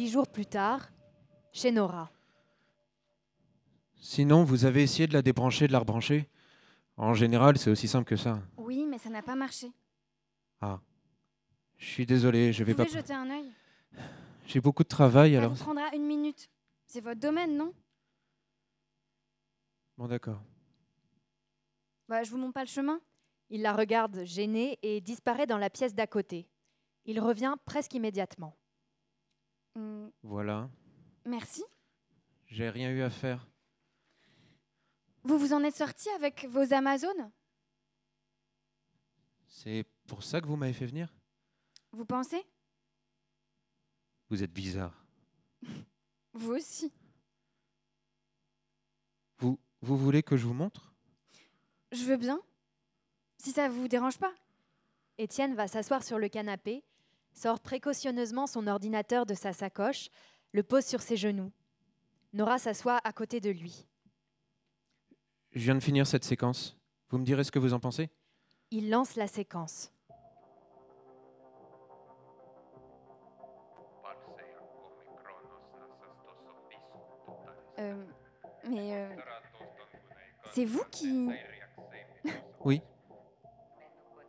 Dix jours plus tard, chez Nora. Sinon, vous avez essayé de la débrancher, de la rebrancher? En général, c'est aussi simple que ça. Oui, mais ça n'a pas marché. Ah. Je suis désolé, je vais Vous pas. pouvez jeter un œil J'ai beaucoup de travail Ça alors. vous prendra une minute. C'est votre domaine, non? Bon, d'accord. Bah, je vous montre pas le chemin. Il la regarde gênée et disparaît dans la pièce d'à côté. Il revient presque immédiatement. Hmm, Voilà. merci. J'ai rien eu à faire. Vous vous en êtes sorti avec vos Amazones? C'est pour ça que vous m'avez fait venir? Vous pensez? Vous êtes bizarre. Vous aussi. Vous, vous voulez que je vous montre? Je veux bien. Si ça vous dérange pas. Étienne va s'asseoir sur le canapé, sort précautionneusement son ordinateur de sa sacoche, le pose sur ses genoux. Nora s'assoit à côté de lui. Je viens de finir cette séquence. Vous me direz ce que vous en pensez? Il lance la séquence. Euh, mais euh, c'est vous qui... Oui.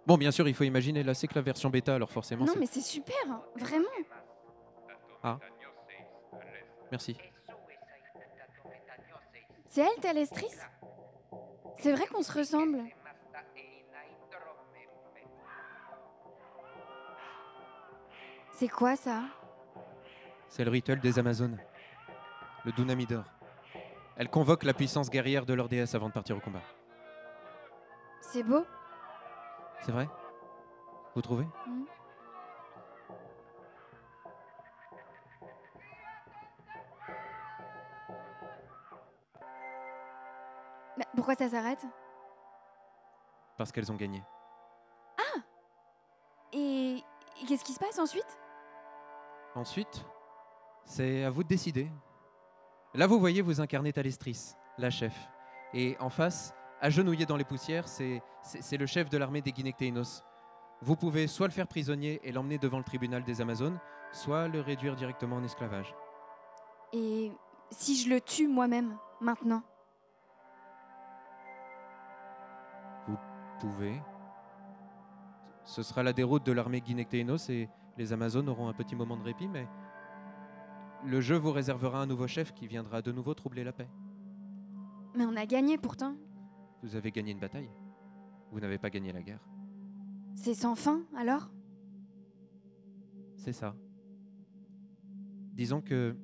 Bon, bien sûr, il faut imaginer. Là, c'est que la version bêta, alors forcément. Non mais c'est super, vraiment. Ah. Merci. C'est elle, ta lestrice C'est vrai qu'on se ressemble. C'est quoi ça? C'est le rituel des Amazones. Le Dunamidor. Elle convoque la puissance guerrière de leur déesse avant de partir au combat. C'est beau C'est vrai? Vous trouvez? Mhm. Bah, Pourquoi ça s'arrête? Parce qu'elles ont gagné. Et, et qu'est-ce qui se passe ensuite? Ensuite, c'est à vous de décider. Là, vous voyez, vous incarnez Talestris, la chef. Et en face, agenouillé dans les poussières, c'est le chef de l'armée des Guinectéinos. Vous pouvez soit le faire prisonnier et l'emmener devant le tribunal des Amazones, soit le réduire directement en esclavage. Et si je le tue moi-même, maintenant? Vous pouvez. Ce sera la déroute de l'armée Guinectéinos et les Amazones auront un petit moment de répit, mais le jeu vous réservera un nouveau chef qui viendra de nouveau troubler la paix. Mais on a gagné pourtant. Vous avez gagné une bataille. Vous n'avez pas gagné la guerre. C'est sans fin, alors? C'est ça. Disons que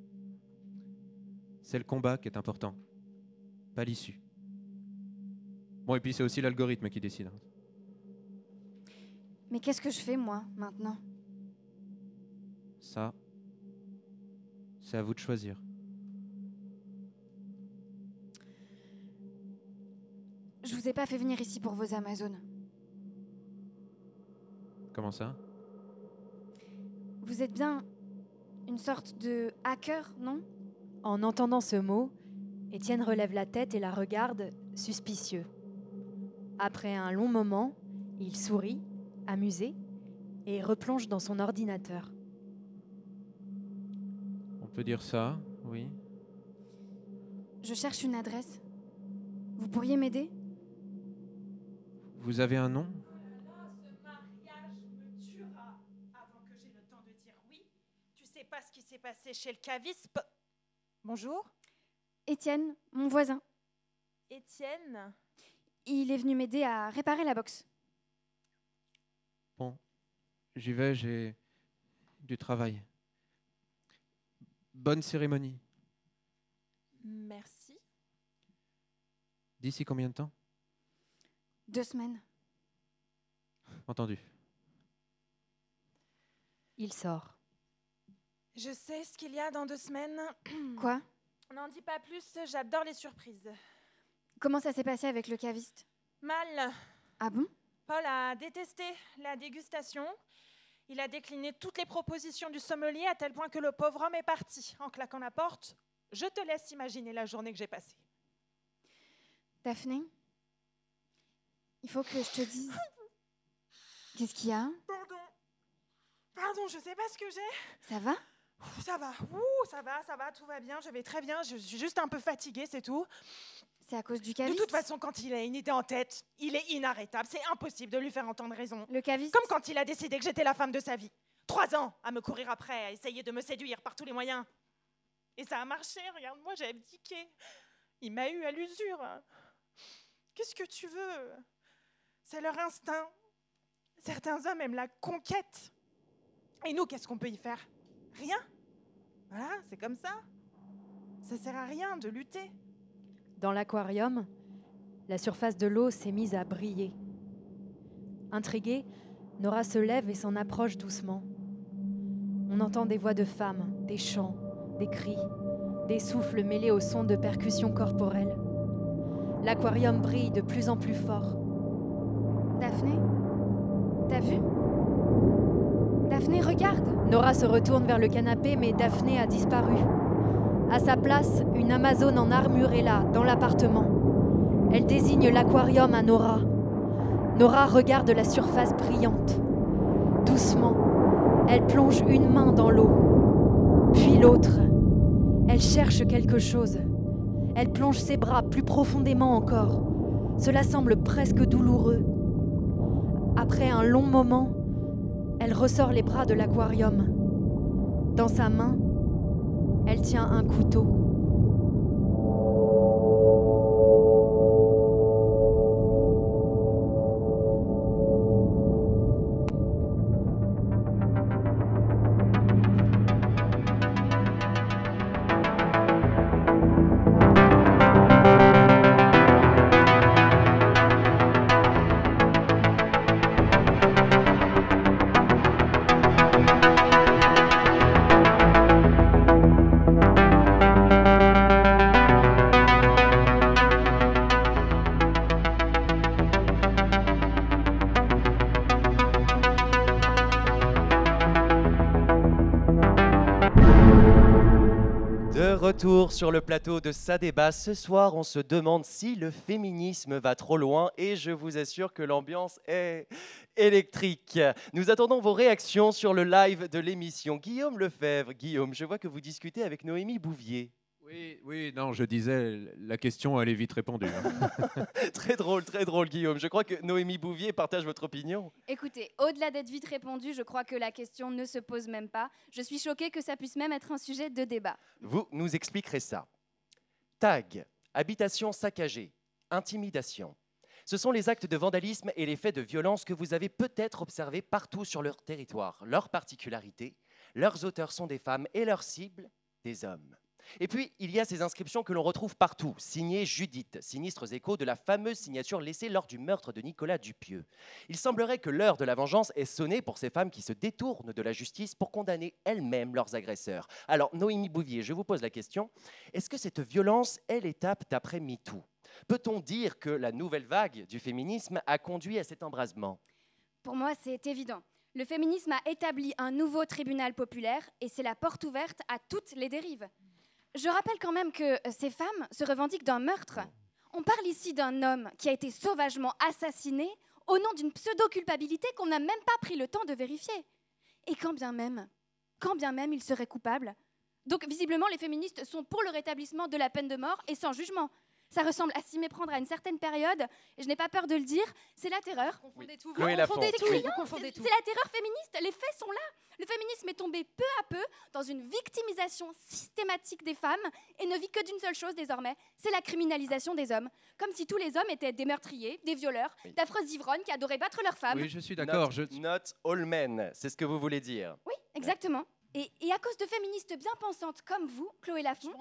c'est le combat qui est important, pas l'issue. Bon, et puis c'est aussi l'algorithme qui décide. hein. Mais qu'est-ce que je fais, moi, maintenant? Ça, c'est à vous de choisir. Je vous ai pas fait venir ici pour vos Amazones. Comment ça? Vous êtes bien une sorte de hacker, non? En entendant ce mot, Étienne relève la tête et la regarde, suspicieux. Après un long moment, il sourit, amusé, et replonge dans son ordinateur. On peut dire ça, oui. Je cherche une adresse. Vous pourriez m'aider? Vous avez un nom? Avant que j'ai le temps de dire oui, tu sais pas ce qui s'est passé chez le caviste? Bonjour, Étienne, mon voisin. Étienne? Il est venu m'aider à réparer la box. Bon, j'y vais, j'ai du travail. Bonne cérémonie. Merci. D'ici combien de temps? Deux semaines. Entendu. Il sort. Je sais ce qu'il y a dans deux semaines. Quoi? N'en dis pas plus, j'adore les surprises. Comment ça s'est passé avec le caviste? Mal. Ah bon? Paul a détesté la dégustation. Il a décliné toutes les propositions du sommelier à tel point que le pauvre homme est parti en claquant la porte. Je te laisse imaginer la journée que j'ai passée. Daphné? Il faut que je te dise. Qu'est-ce qu'il y a? Pardon. Pardon, je sais pas ce que j'ai. Ça va? Ouh, Ça va, Ouh, ça va, ça va, tout va bien, je vais très bien, je suis juste un peu fatiguée, c'est tout. C'est à cause du De caviste toute façon, quand il a une idée en tête, il est inarrêtable, c'est impossible de lui faire entendre raison. Le caviste? Comme quand il a décidé que j'étais la femme de sa vie. Trois ans à me courir après, à essayer de me séduire par tous les moyens. Et ça a marché, regarde-moi, j'ai abdiqué. Il m'a eu à l'usure. Qu'est-ce que tu veux? C'est leur instinct. Certains hommes aiment la conquête. Et nous, qu'est-ce qu'on peut y faire? Rien. Voilà, c'est comme ça. Ça sert à rien de lutter. Dans l'aquarium, la surface de l'eau s'est mise à briller. Intriguée, Nora se lève et s'en approche doucement. On entend des voix de femmes, des chants, des cris, des souffles mêlés au son de percussions corporelles. L'aquarium brille de plus en plus fort. Daphné? T'as vu? Daphné, regarde Nora se retourne vers le canapé, mais Daphné a disparu. À sa place, une Amazone en armure est là, dans l'appartement. Elle désigne l'aquarium à Nora. Nora regarde la surface brillante. Doucement, elle plonge une main dans l'eau, puis l'autre. Elle cherche quelque chose. Elle plonge ses bras plus profondément encore. Cela semble presque douloureux. Après un long moment, elle ressort les bras de l'aquarium. Dans sa main, elle tient un couteau. Sur le plateau de Ça débat, ce soir on se demande si le féminisme va trop loin et je vous assure que l'ambiance est électrique. Nous attendons vos réactions sur le live de l'émission. Guillaume Lefebvre, Guillaume, je vois que vous discutez avec Noémie Bouvier. Oui, oui, non, je disais, la question, elle est vite répondue. hein. très drôle, très drôle Guillaume. Je crois que Noémie Bouvier partage votre opinion. Écoutez, au-delà d'être vite répondu, je crois que la question ne se pose même pas. Je suis choquée que ça puisse même être un sujet de débat. Vous nous expliquerez ça. Tag, habitation saccagée, intimidation. Ce sont les actes de vandalisme et les faits de violence que vous avez peut-être observés partout sur leur territoire. Leur particularité, leurs auteurs sont des femmes et leurs cibles, des hommes. Et puis, il y a ces inscriptions que l'on retrouve partout, signées Judith, sinistres échos de la fameuse signature laissée lors du meurtre de Nicolas Dupieux. Il semblerait que l'heure de la vengeance est sonnée pour ces femmes qui se détournent de la justice pour condamner elles-mêmes leurs agresseurs. Alors, Noémie Bouvier, je vous pose la question, est-ce que cette violence est l'étape d'après MeToo? Peut-on dire que la nouvelle vague du féminisme a conduit à cet embrasement? Pour moi, c'est évident. Le féminisme a établi un nouveau tribunal populaire et c'est la porte ouverte à toutes les dérives. Je rappelle quand même que euh, ces femmes se revendiquent d'un meurtre. On parle ici d'un homme qui a été sauvagement assassiné au nom d'une pseudo-culpabilité qu'on n'a même pas pris le temps de vérifier. Et quand bien même, quand bien même il serait coupable. Donc visiblement, les féministes sont pour le rétablissement de la peine de mort et sans jugement. Ça ressemble à s'y méprendre à une certaine période, et je n'ai pas peur de le dire, c'est la terreur. Oui. tout. Vous confondez tout. oui. Non, Vous c'est c'est la terreur féministe, les faits sont là. Le féminisme est tombé peu à peu dans une victimisation systématique des femmes et ne vit que d'une seule chose désormais, c'est la criminalisation des hommes. Comme si tous les hommes étaient des meurtriers, des violeurs, d'affreuses ivrognes qui adoraient battre leurs femmes. Oui, je suis d'accord. Not, not all men, c'est ce que vous voulez dire. Oui, exactement. Et, et à cause de féministes bien pensantes comme vous, Chloé Lafont,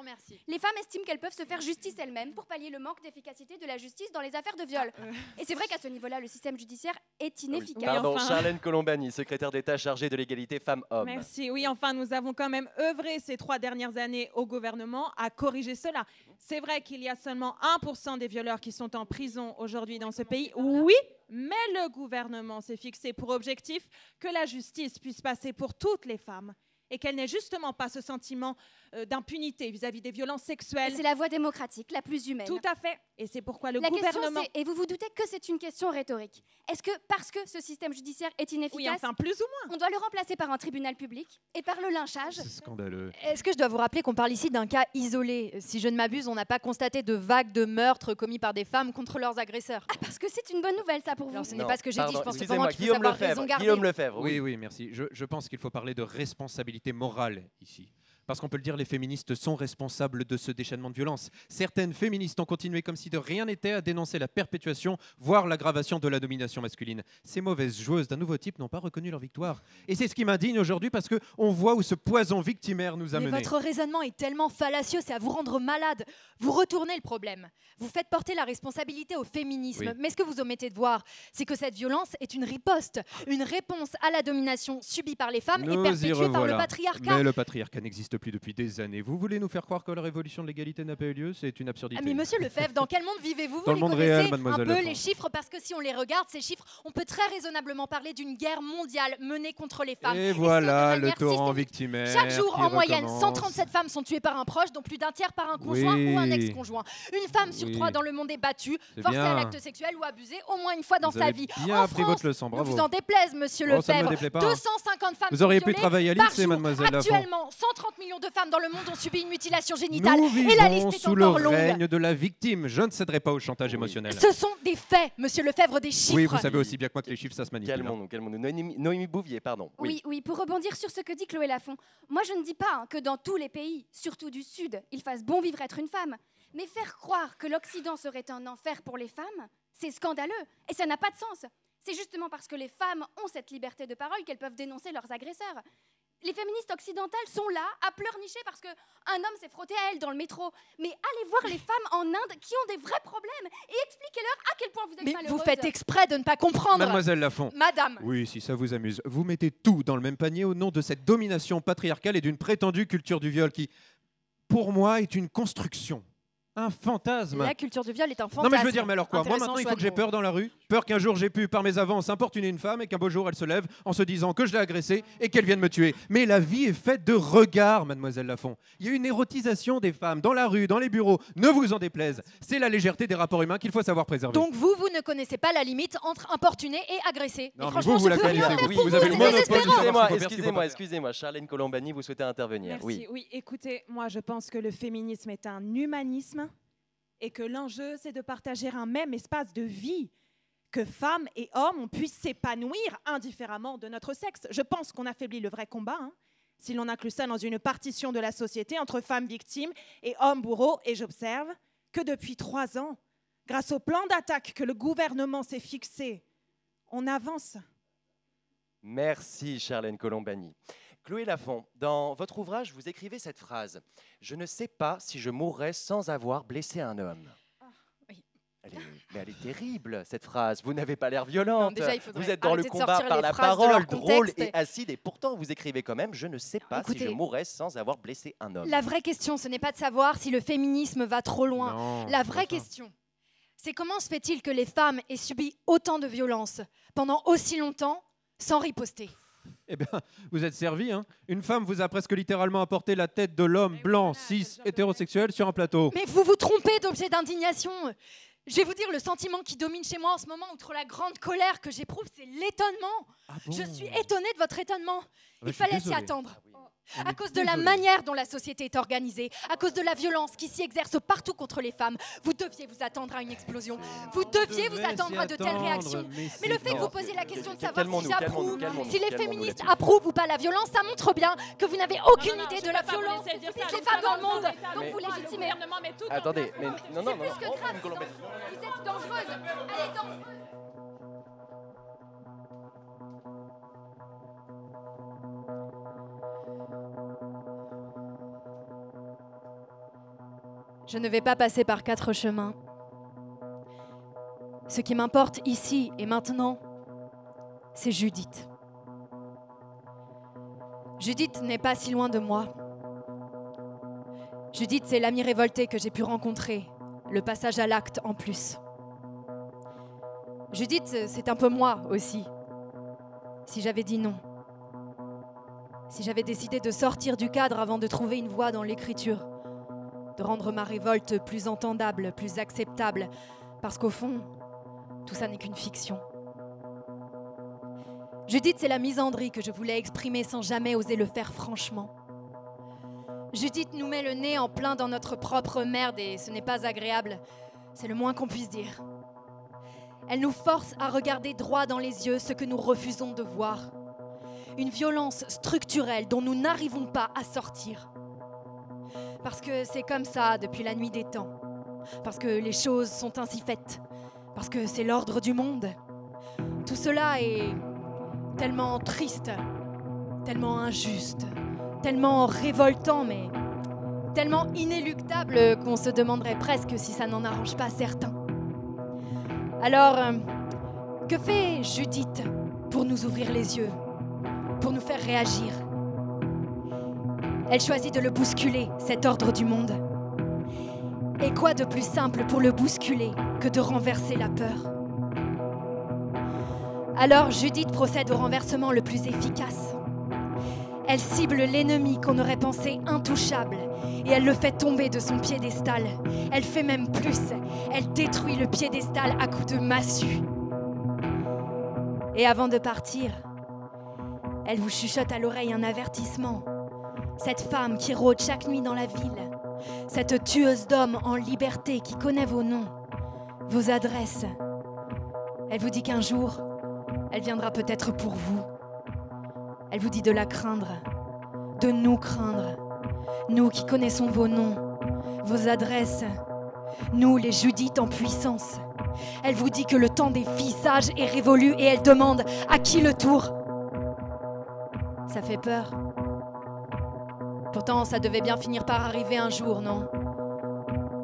les femmes estiment qu'elles peuvent se faire justice elles-mêmes pour pallier le manque d'efficacité de la justice dans les affaires de viol. Et c'est vrai qu'à ce niveau-là, le système judiciaire est inefficace. Pardon, Charlène Colombani, secrétaire d'État chargée de l'égalité femmes-hommes. Merci. Oui, enfin, nous avons quand même œuvré ces trois dernières années au gouvernement à corriger cela. C'est vrai qu'il y a seulement 1% des violeurs qui sont en prison aujourd'hui dans ce pays. Oui, mais le gouvernement s'est fixé pour objectif que la justice puisse passer pour toutes les femmes et qu'elle n'ait justement pas ce sentiment euh, d'impunité vis-à-vis des violences sexuelles. C'est la voie démocratique la plus humaine. Tout à fait. Et c'est pourquoi le la gouvernement... question, c'est, et vous vous doutez que c'est une question rhétorique, est-ce que parce que ce système judiciaire est inefficace, Oui, enfin, plus ou moins. on doit le remplacer par un tribunal public et par le lynchage C'est scandaleux. Est-ce que je dois vous rappeler qu'on parle ici d'un cas isolé? Si je ne m'abuse, on n'a pas constaté de vagues de meurtres commis par des femmes contre leurs agresseurs. Ah, parce que c'est une bonne nouvelle, ça, pour vous. Alors, ce n'est Non, pas ce que j'ai dit, je pense que Guillaume savoir Lefebvre. Guillaume Lefebvre, Oui, oui, merci. Je, je pense qu'il faut parler de responsabilité morale ici. Parce qu'on peut le dire, les féministes sont responsables de ce déchaînement de violence. Certaines féministes ont continué comme si de rien n'était à dénoncer la perpétuation, voire l'aggravation de la domination masculine. Ces mauvaises joueuses d'un nouveau type n'ont pas reconnu leur victoire. Et c'est ce qui m'indigne aujourd'hui parce qu'on voit où ce poison victimaire nous a Mais menés. votre raisonnement est tellement fallacieux, c'est à vous rendre malade. Vous retournez le problème. Vous faites porter la responsabilité au féminisme. Oui. Mais ce que vous omettez de voir, c'est que cette violence est une riposte, une réponse à la domination subie par les femmes et Nous perpétuée par le patriarcat. Mais le patriarcat n'existe plus depuis des années. Vous voulez nous faire croire que la révolution de l'égalité n'a pas eu lieu? C'est une absurdité. Ah, mais monsieur Lefebvre, dans quel monde vivez-vous? Vous Dans le les monde connaissez réel, un peu les chiffres parce que si on les regarde, ces chiffres, on peut très raisonnablement parler d'une guerre mondiale menée contre les femmes. Et ce, voilà le torrent victimaire. Chaque jour, en moyenne, recommence. 137 femmes sont tuées par un proche, dont plus d'un tiers par un conjoint ou un Oui. ex-conjoint. Une femme sur Oui. trois dans le monde est battue, C'est forcée bien. à l'acte sexuel ou abusée au moins une fois dans Vous sa vie. bien en appris France, votre leçon, bravo. vous en déplaise, monsieur Oh, Lefebvre. déplaît pas, hein. 250 femmes Vous auriez pu travailler à jour. mademoiselle. Actuellement, 130 millions de femmes dans le monde ont subi une mutilation génitale. Nous et la vivons liste est sous le longue. règne de la victime. Je ne céderai pas au chantage émotionnel. Ce sont des faits, monsieur Lefebvre, des chiffres. Oui, vous savez aussi bien que moi que les chiffres, ça se manipule. hein. Calmons-nous, calmons-nous. Noémie, Noémie Bouvier, pardon. Oui, oui, pour rebondir sur ce que dit Chloé Lafont, moi je ne dis pas hein, que dans tous les pays, surtout du Sud, il fasse bon vivre être une femme. Mais faire croire que l'Occident serait un enfer pour les femmes, c'est scandaleux et ça n'a pas de sens. C'est justement parce que les femmes ont cette liberté de parole qu'elles peuvent dénoncer leurs agresseurs. Les féministes occidentales sont là à pleurnicher parce qu'un homme s'est frotté à elles dans le métro. Mais allez voir les femmes en Inde qui ont des vrais problèmes et expliquez-leur à quel point vous êtes Mais malheureuses. vous faites exprès de ne pas comprendre. Mademoiselle Lafont. Madame. Oui, si ça vous amuse. Vous mettez tout dans le même panier au nom de cette domination patriarcale et d'une prétendue culture du viol qui, pour moi, est une construction. Un fantasme. La culture du viol est un fantasme. Non mais je veux dire, mais alors quoi Moi maintenant il faut que j'ai peur dans la rue, peur qu'un jour j'ai pu par mes avances importuner une femme et qu'un beau jour elle se lève en se disant que je l'ai agressée et qu'elle vienne me tuer. Mais la vie est faite de regards, mademoiselle Lafont. Il y a une érotisation des femmes dans la rue, dans les bureaux, ne vous en déplaise. C'est la légèreté des rapports humains qu'il faut savoir préserver. Donc vous, vous ne connaissez pas la limite entre importuner et agresser. Non, et mais vous, vous la connaissez, vous. avez le monopole. Excusez-moi, excusez-moi, excusez-moi. Charlène Colombani, vous souhaitez intervenir. Merci. Oui. Oui. écoutez, moi je pense que le féminisme est un humanisme et que l'enjeu c'est de partager un même espace de vie, que femmes et hommes on puisse s'épanouir indifféremment de notre sexe. Je pense qu'on affaiblit le vrai combat. hein, si l'on inclut ça dans une partition de la société entre femmes victimes et hommes bourreaux, et j'observe que depuis trois ans, grâce au plan d'attaque que le gouvernement s'est fixé, on avance. Merci Charlène Colombani. Chloé Lafont, dans votre ouvrage, vous écrivez cette phrase Je ne sais pas si je mourrais sans avoir blessé un homme. Elle est, mais elle est terrible, cette phrase. Vous n'avez pas l'air violente. déjà, vous êtes dans le combat par la parole, drôle et acide, et pourtant vous écrivez quand même Je ne sais pas si je mourrais sans avoir blessé un homme. La vraie question, ce n'est pas de savoir si le féminisme va trop loin. Non, la vraie question, c'est comment se fait-il que les femmes aient subi autant de violences pendant aussi longtemps sans riposter? Eh bien, vous êtes servi. Hein Une femme vous a presque littéralement apporté la tête de l'homme blanc, cis, hétérosexuel sur un plateau. Mais vous vous trompez d'objet d'indignation. Je vais vous dire, le sentiment qui domine chez moi en ce moment, outre la grande colère que j'éprouve, c'est l'étonnement. Je suis étonnée de votre étonnement. Ah bah, Il fallait s'y attendre. À cause de la manière dont la société est organisée, à cause de la violence qui s'y exerce partout contre les femmes, vous deviez vous attendre à une explosion. Vous deviez vous attendre à de telles réactions. mais le fait que vous posiez la question de savoir si j'approuve, les féministes approuvent ou pas la violence, ça montre bien que vous n'avez aucune idée de la violence ça, les femmes dans le monde. Donc vous légitimez. Attendez, mais non, non, C'est non. Vous êtes dangereuse. Elle est dangereuse. Je ne vais pas passer par quatre chemins. Ce qui m'importe ici et maintenant, c'est Judith. Judith n'est pas si loin de moi. Judith, c'est l'ami révolté que j'ai pu rencontrer, le passage à l'acte en plus. Judith, c'est un peu moi aussi. Si j'avais dit non. Si j'avais décidé de sortir du cadre avant de trouver une voie dans l'écriture. De rendre ma révolte plus entendable, plus acceptable. Parce qu'au fond, tout ça n'est qu'une fiction. Judith, c'est la misandrie que je voulais exprimer sans jamais oser le faire franchement. Judith nous met le nez en plein dans notre propre merde et ce n'est pas agréable. C'est le moins qu'on puisse dire. Elle nous force à regarder droit dans les yeux ce que nous refusons de voir. Une violence structurelle dont nous n'arrivons pas à sortir. Parce que c'est comme ça depuis la nuit des temps. Parce que les choses sont ainsi faites. Parce que c'est l'ordre du monde. Tout cela est tellement triste, tellement injuste, tellement révoltant, mais tellement inéluctable qu'on se demanderait presque si ça n'en arrange pas certains. Alors, euh, que fait Judith pour nous ouvrir les yeux, pour nous faire réagir? Elle choisit de le bousculer, cet ordre du monde. Et quoi de plus simple pour le bousculer que de renverser la peur? Alors Judith procède au renversement le plus efficace. Elle cible l'ennemi qu'on aurait pensé intouchable et elle le fait tomber de son piédestal. Elle fait même plus, elle détruit le piédestal à coups de massue. Et avant de partir, elle vous chuchote à l'oreille un avertissement. Cette femme qui rôde chaque nuit dans la ville, cette tueuse d'hommes en liberté qui connaît vos noms, vos adresses. Elle vous dit qu'un jour, elle viendra peut-être pour vous. Elle vous dit de la craindre, de nous craindre, nous qui connaissons vos noms, vos adresses, nous les Judith en puissance. Elle vous dit que le temps des filles sages est révolu et elle demande à qui le tour? Ça fait peur. Pourtant, ça devait bien finir par arriver un jour, non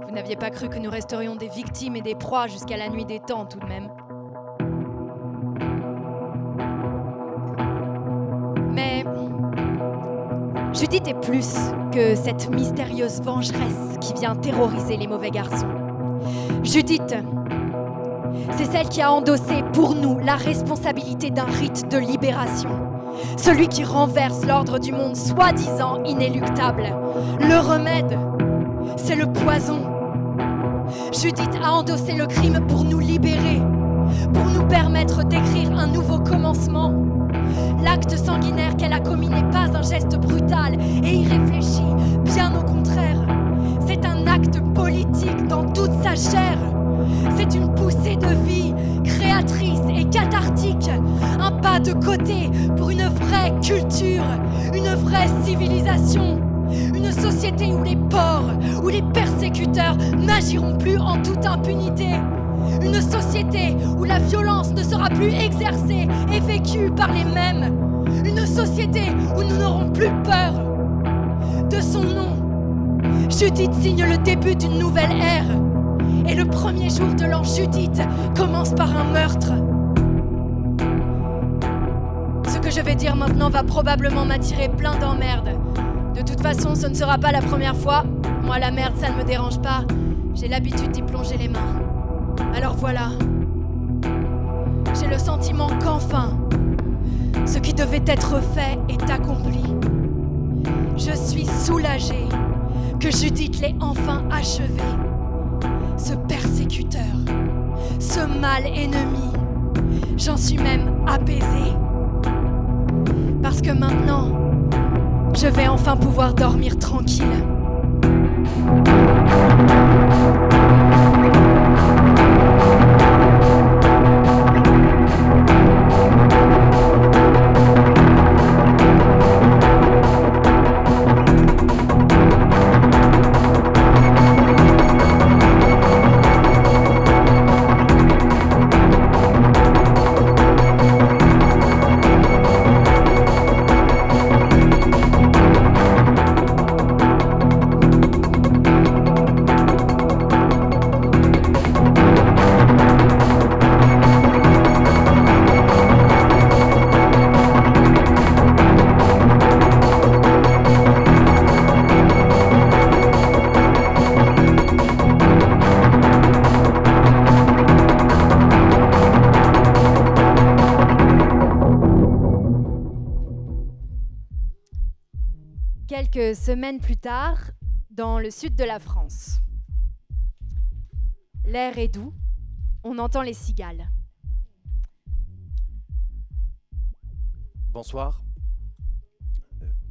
Vous n'aviez pas cru que nous resterions des victimes et des proies jusqu'à la nuit des temps, tout de même. Mais Judith est plus que cette mystérieuse vengeresse qui vient terroriser les mauvais garçons. Judith, c'est celle qui a endossé pour nous la responsabilité d'un rite de libération. Celui qui renverse l'ordre du monde soi-disant inéluctable. Le remède, c'est le poison. Judith a endossé le crime pour nous libérer, pour nous permettre d'écrire un nouveau commencement. L'acte sanguinaire qu'elle a commis n'est pas un geste brutal et irréfléchi, bien au contraire. C'est un acte politique dans toute sa chair. C'est une poussée de vie créatrice et cathartique, un pas de côté pour une vraie culture, une vraie civilisation, une société où les porcs, où les persécuteurs n'agiront plus en toute impunité. Une société où la violence ne sera plus exercée et vécue par les mêmes. Une société où nous n'aurons plus peur. De son nom, Judith signe le début d'une nouvelle ère. Et le premier jour de l'an Judith commence par un meurtre. Ce que je vais dire maintenant va probablement m'attirer plein d'emmerdes. De toute façon, ce ne sera pas la première fois. Moi, la merde, ça ne me dérange pas. J'ai l'habitude d'y plonger les mains. Alors voilà. J'ai le sentiment qu'enfin, ce qui devait être fait est accompli. Je suis soulagée que Judith l'ait enfin achevé. Ce persécuteur, ce mal ennemi, j'en suis même apaisée. Parce que maintenant, je vais enfin pouvoir dormir tranquille. Quelques semaines plus tard, dans le sud de la France. L'air est doux, on entend les cigales. Bonsoir.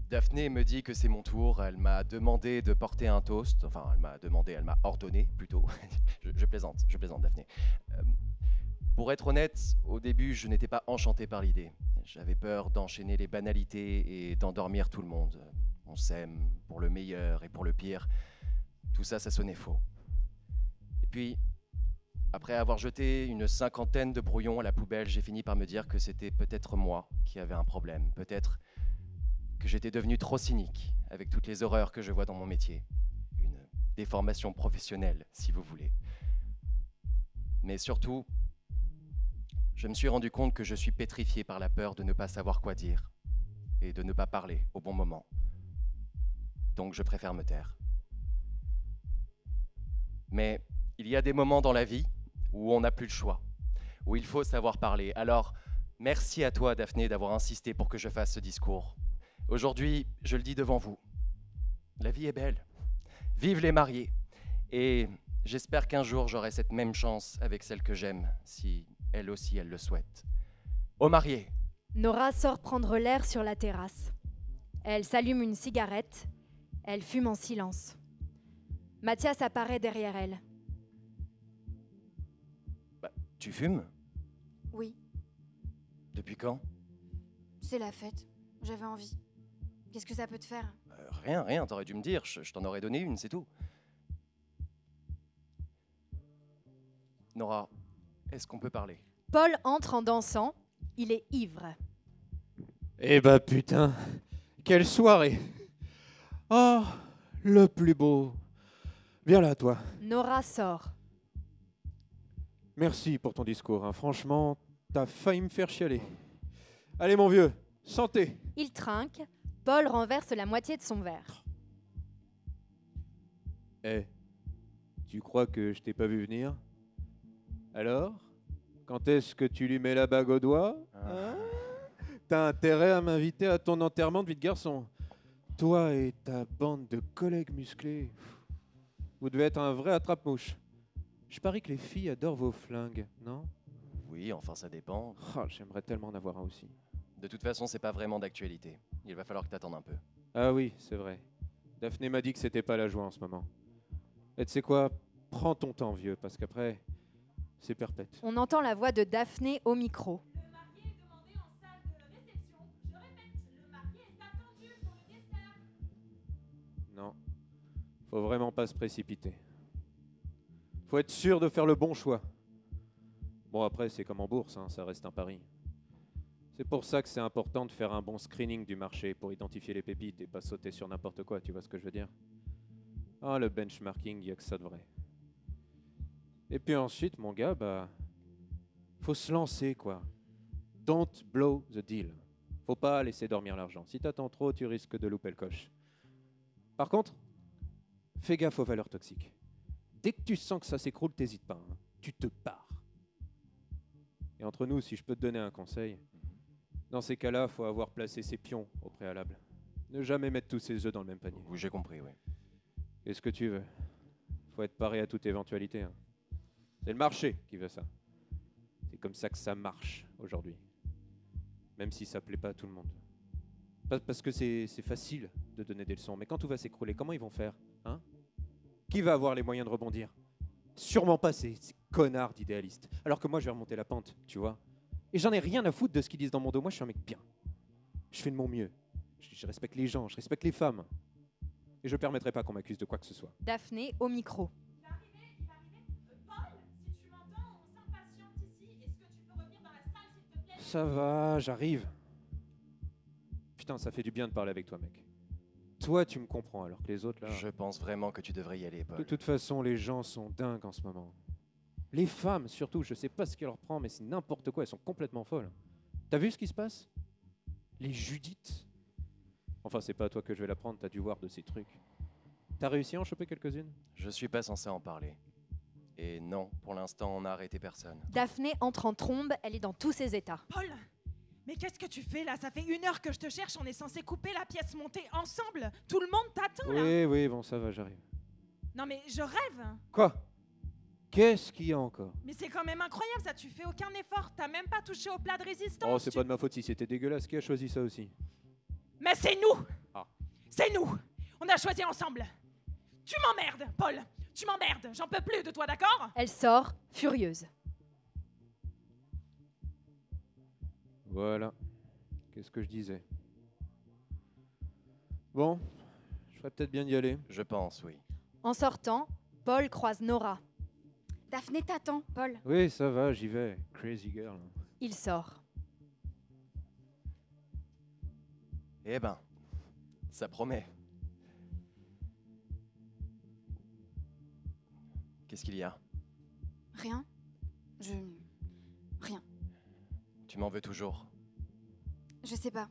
Daphné me dit que c'est mon tour. Elle m'a demandé de porter un toast. Enfin, elle m'a demandé, elle m'a ordonné plutôt. je, je plaisante, je plaisante, Daphné. Euh, pour être honnête, au début, je n'étais pas enchanté par l'idée. J'avais peur d'enchaîner les banalités et d'endormir tout le monde. On s'aime pour le meilleur et pour le pire. Tout ça, ça sonnait faux. Et puis, après avoir jeté une cinquantaine de brouillons à la poubelle, j'ai fini par me dire que c'était peut-être moi qui avais un problème. Peut-être que j'étais devenu trop cynique avec toutes les horreurs que je vois dans mon métier. Une déformation professionnelle, si vous voulez. Mais surtout, je me suis rendu compte que je suis pétrifié par la peur de ne pas savoir quoi dire et de ne pas parler au bon moment. Donc je préfère me taire. Mais il y a des moments dans la vie où on n'a plus le choix, où il faut savoir parler. Alors, merci à toi, Daphné, d'avoir insisté pour que je fasse ce discours. Aujourd'hui, je le dis devant vous. La vie est belle. Vive les mariés. Et j'espère qu'un jour j'aurai cette même chance avec celle que j'aime, si elle aussi elle le souhaite. Aux mariés. Nora sort prendre l'air sur la terrasse. Elle s'allume une cigarette. Elle fume en silence. Mathias apparaît derrière elle. Tu fumes? Oui, Depuis quand? C'est la fête. J'avais envie. Qu'est-ce que ça peut te faire? Euh, Rien, rien, t'aurais dû me dire, je, je t'en aurais donné une, c'est tout. Nora, est-ce qu'on peut parler? Paul entre en dansant. Il est ivre. Eh bah putain, quelle soirée Oh, le plus beau. Viens là, toi. Nora sort. Merci pour ton discours. hein. Franchement, t'as failli me faire chialer. Allez, mon vieux, santé. Il trinque. Paul renverse la moitié de son verre. Eh, tu crois que je t'ai pas vu venir? Alors Quand est-ce que tu lui mets la bague au doigt? Hein? T'as intérêt à m'inviter à ton enterrement de vie de garçon. Toi et ta bande de collègues musclés. Vous devez être un vrai attrape-mouche. Je parie que les filles adorent vos flingues, non? Oui, enfin ça dépend. Oh, J'aimerais tellement en avoir un aussi. De toute façon, c'est pas vraiment d'actualité. Il va falloir que t'attendes un peu. Ah oui, c'est vrai. Daphné m'a dit que c'était pas la joie en ce moment. Et tu sais quoi? Prends ton temps, vieux, parce qu'après, c'est perpète. On entend la voix de Daphné au micro. Faut vraiment pas se précipiter. Faut être sûr de faire le bon choix. Bon, après, c'est comme en bourse, hein, ça reste un pari. C'est pour ça que c'est important de faire un bon screening du marché pour identifier les pépites et pas sauter sur n'importe quoi, tu vois ce que je veux dire? Ah, le benchmarking, il n'y a que ça de vrai. Et puis ensuite, mon gars, bah, faut se lancer, quoi. Don't blow the deal. Faut pas laisser dormir l'argent. Si t'attends trop, tu risques de louper le coche. Par contre, fais gaffe aux valeurs toxiques. Dès que tu sens que ça s'écroule, t'hésites pas. hein. Tu te pars. Et entre nous, si je peux te donner un conseil, dans ces cas-là, faut avoir placé ses pions au préalable. Ne jamais mettre tous ses œufs dans le même panier. Oui, j'ai compris, oui. Qu'est-ce que tu veux? Faut être paré à toute éventualité. hein. C'est le marché qui veut ça. C'est comme ça que ça marche aujourd'hui. Même si ça plaît pas à tout le monde. Parce que c'est facile de donner des leçons. Mais quand tout va s'écrouler, comment ils vont faire? Qui va avoir les moyens de rebondir? Sûrement pas ces, ces connards d'idéalistes. Alors que moi, je vais remonter la pente, tu vois. Et j'en ai rien à foutre de ce qu'ils disent dans mon dos. Moi, je suis un mec bien. Je fais de mon mieux. Je, je respecte les gens, je respecte les femmes. Et je permettrai pas qu'on m'accuse de quoi que ce soit. Daphné au micro. Ça va, j'arrive. Putain, ça fait du bien de parler avec toi, mec. Toi, tu me comprends, alors que les autres, là... Je pense vraiment que tu devrais y aller, De Paul. toute façon, les gens sont dingues en ce moment. Les femmes, surtout, je sais pas ce qui leur prend, mais c'est n'importe quoi, elles sont complètement folles. T'as vu ce qui se passe? Les Judith? Enfin, c'est pas à toi que je vais l'apprendre, t'as dû voir de ces trucs. T'as réussi à en choper quelques-unes? Je suis pas censé en parler. Et non, pour l'instant, on n'a arrêté personne. Daphné entre en trombe. Elle est dans tous ses états. Paul mais qu'est-ce que tu fais là? Ça fait une heure que je te cherche, on est censé couper la pièce montée ensemble. Tout le monde t'attend là. Oui, oui, bon, ça va, j'arrive. Non mais je rêve. Quoi? Qu'est-ce qu'il y a encore? Mais c'est quand même incroyable ça, tu fais aucun effort, t'as même pas touché au plat de résistance. Oh, c'est tu- pas de ma faute si c'était dégueulasse. Qui a choisi ça aussi? Mais c'est nous Ah. C'est nous On a choisi ensemble Tu m'emmerdes, Paul Tu m'emmerdes J'en peux plus de toi, d'accord? Elle sort, furieuse. Voilà. Qu'est-ce que je disais? Bon, je ferais peut-être bien d'y aller. Je pense, oui. En sortant, Paul croise Nora. Daphné t'attend, Paul. Oui, ça va, j'y vais. Crazy girl. Il sort. Eh ben, ça promet. Qu'est-ce qu'il y a? Rien. Je. Tu m'en veux toujours Je sais pas.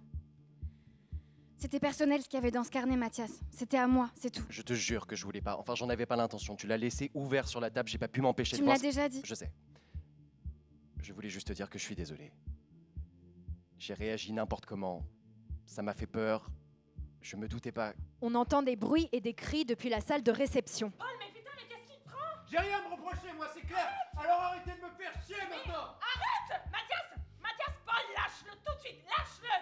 C'était personnel ce qu'il y avait dans ce carnet, Mathias. C'était à moi, c'est tout. Je te jure que je voulais pas. Enfin, j'en avais pas l'intention. Tu l'as laissé ouvert sur la table, j'ai pas pu m'empêcher Tu de me l'as penser- déjà dit. Je sais. Je voulais juste te dire que je suis désolé. J'ai réagi n'importe comment. Ça m'a fait peur. Je me doutais pas. On entend des bruits et des cris depuis la salle de réception. J'ai rien à me reprocher, moi, c'est clair Alors arrêtez de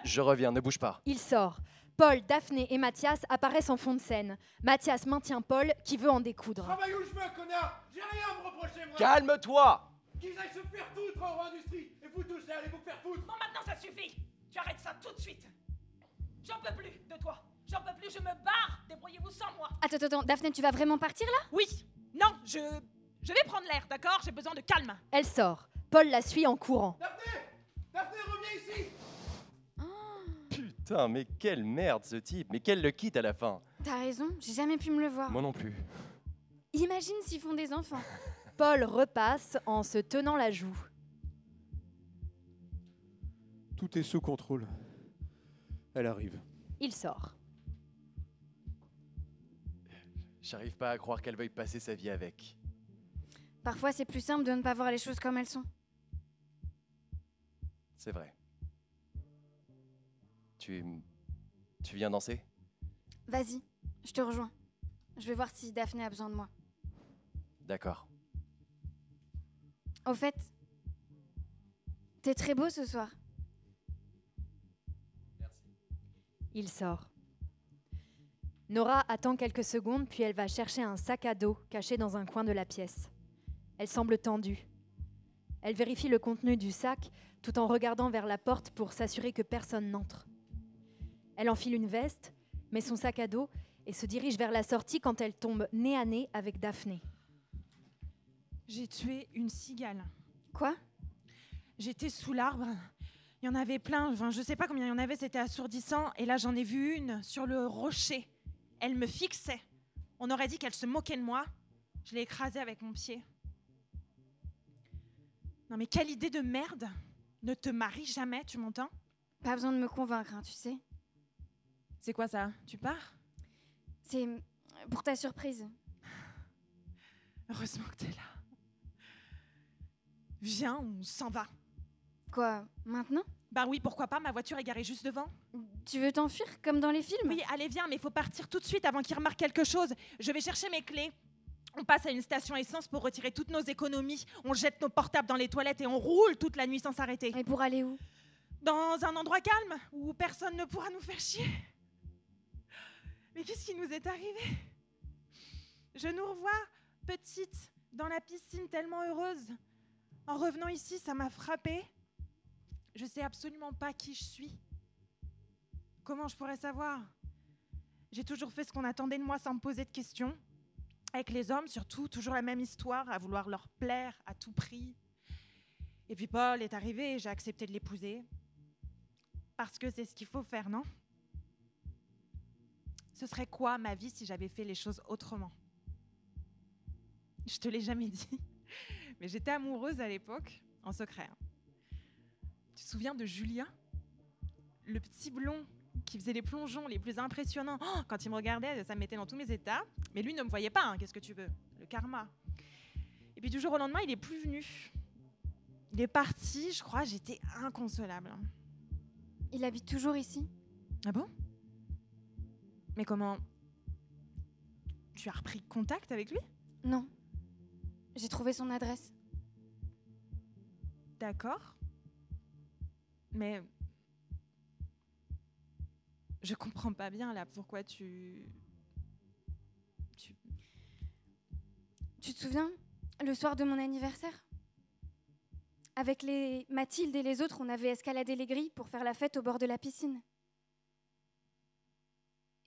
Je reviens, ne bouge pas. Il sort. Paul, Daphné et Mathias apparaissent en fond de scène. Mathias maintient Paul qui veut en découdre. Travaille où je veux, connard? J'ai rien à me reprocher, moi. Calme-toi! Qu'ils aillent se faire foutre en industrie. Et vous tous, allez vous faire foutre. Bon, maintenant ça suffit. Tu arrêtes ça tout de suite. J'en peux plus de toi. J'en peux plus, je me barre. Débrouillez-vous sans moi. Attends, attends, attends, Daphné, tu vas vraiment partir là? Oui. Non, je... Je vais prendre l'air, d'accord? J'ai besoin de calme. Elle sort. Paul la suit en courant. Daphné, reviens ici Putain, mais quelle merde ce type. Mais qu'elle le quitte à la fin. T'as raison, j'ai jamais pu me le voir. Moi non plus. Imagine s'ils font des enfants. Paul repasse en se tenant la joue. Tout est sous contrôle. Elle arrive. Il sort. J'arrive pas à croire qu'elle veuille passer sa vie avec. Parfois, c'est plus simple de ne pas voir les choses comme elles sont. C'est vrai. Tu. Tu viens danser? Vas-y, je te rejoins. Je vais voir si Daphné a besoin de moi. D'accord. Au fait, t'es très beau ce soir. Il sort. Nora attend quelques secondes, puis elle va chercher un sac à dos caché dans un coin de la pièce. Elle semble tendue. Elle vérifie le contenu du sac tout en regardant vers la porte pour s'assurer que personne n'entre. Elle enfile une veste, met son sac à dos et se dirige vers la sortie quand elle tombe nez à nez avec Daphné. J'ai tué une cigale. Quoi? J'étais sous l'arbre. Il y en avait plein. Enfin, je sais pas combien il y en avait, c'était assourdissant. Et là, j'en ai vu une sur le rocher. Elle me fixait. On aurait dit qu'elle se moquait de moi. Je l'ai écrasée avec mon pied. Non, mais quelle idée de merde Ne te marie jamais, tu m'entends? Pas besoin de me convaincre, hein, tu sais. C'est quoi ça? Tu pars? C'est pour ta surprise. Heureusement que t'es là. Viens, on s'en va. Quoi, maintenant? Bah oui, pourquoi pas, ma voiture est garée juste devant. Tu veux t'enfuir comme dans les films? Oui, allez, viens, mais il faut partir tout de suite avant qu'il remarque quelque chose. Je vais chercher mes clés. On passe à une station essence pour retirer toutes nos économies. On jette nos portables dans les toilettes et on roule toute la nuit sans s'arrêter. Et pour aller où? Dans un endroit calme où personne ne pourra nous faire chier. Mais qu'est-ce qui nous est arrivé? Je nous revois petite dans la piscine tellement heureuse. En revenant ici, ça m'a frappée. Je sais absolument pas qui je suis. Comment je pourrais savoir? J'ai toujours fait ce qu'on attendait de moi sans me poser de questions. Avec les hommes, surtout, toujours la même histoire, à vouloir leur plaire à tout prix. Et puis Paul est arrivé et j'ai accepté de l'épouser. Parce que c'est ce qu'il faut faire, non? Ce serait quoi ma vie si j'avais fait les choses autrement? Je te l'ai jamais dit, mais j'étais amoureuse à l'époque, en secret. hein. Tu te souviens de Julien Le petit blond qui faisait les plongeons les plus impressionnants. Oh, quand il me regardait, ça me mettait dans tous mes états. Mais lui ne me voyait pas, hein, qu'est-ce que tu veux? Le karma. Et puis du jour au lendemain, il est plus venu. Il est parti, je crois, j'étais inconsolable. Il habite toujours ici? Ah bon? Mais comment Tu as repris contact avec lui? Non. J'ai trouvé son adresse. D'accord. Mais je comprends pas bien là pourquoi tu tu Tu te souviens Le soir de mon anniversaire? Avec les Mathilde et les autres, on avait escaladé les grilles pour faire la fête au bord de la piscine.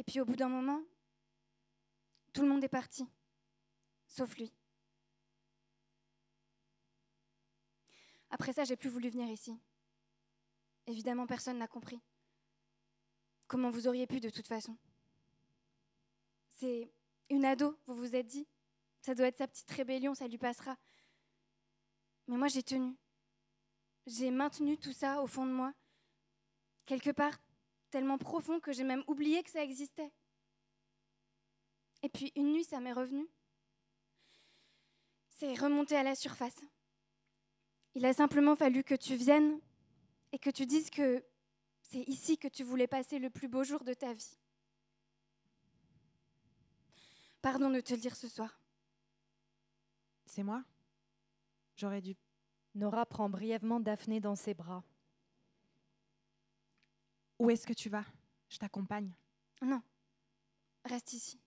Et puis au bout d'un moment, tout le monde est parti, sauf lui. Après ça, j'ai plus voulu venir ici. Évidemment, personne n'a compris. Comment vous auriez pu de toute façon C'est une ado, vous vous êtes dit. Ça doit être sa petite rébellion, ça lui passera. Mais moi, j'ai tenu. J'ai maintenu tout ça au fond de moi. Quelque part, tellement profond que j'ai même oublié que ça existait. Et puis une nuit, ça m'est revenu. C'est remonté à la surface. Il a simplement fallu que tu viennes et que tu dises que c'est ici que tu voulais passer le plus beau jour de ta vie. Pardon de te le dire ce soir. C'est moi? J'aurais dû. Nora prend brièvement Daphné dans ses bras. Où est-ce que tu vas? Je t'accompagne. Non, reste ici.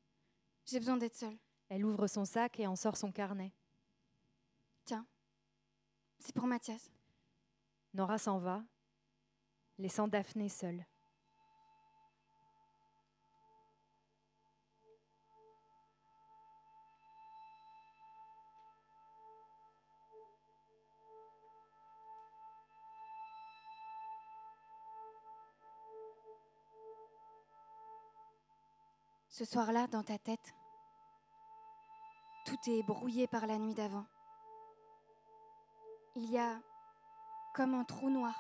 J'ai besoin d'être seule. Elle ouvre son sac et en sort son carnet. Tiens, c'est pour Mathias. Nora s'en va, laissant Daphné seule. Ce soir-là, dans ta tête, tout est brouillé par la nuit d'avant. Il y a comme un trou noir,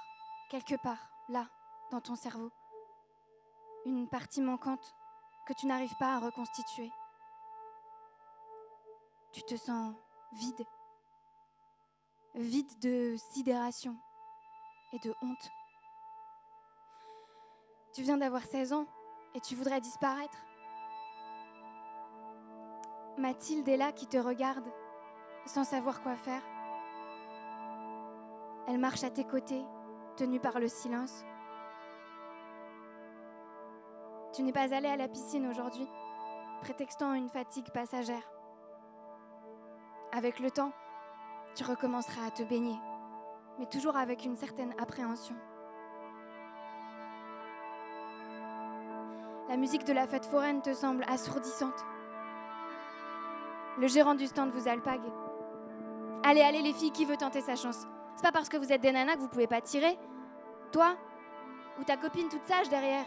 quelque part, là, dans ton cerveau. Une partie manquante que tu n'arrives pas à reconstituer. Tu te sens vide. Vide de sidération et de honte. Tu viens d'avoir 16 ans et tu voudrais disparaître. Mathilde est là qui te regarde sans savoir quoi faire. Elle marche à tes côtés, tenue par le silence. Tu n'es pas allé à la piscine aujourd'hui, prétextant une fatigue passagère. Avec le temps, tu recommenceras à te baigner, mais toujours avec une certaine appréhension. La musique de la fête foraine te semble assourdissante. Le gérant du stand vous alpague. Allez, allez les filles, qui veut tenter sa chance? C'est pas parce que vous êtes des nanas que vous pouvez pas tirer. Toi Ou ta copine toute sage derrière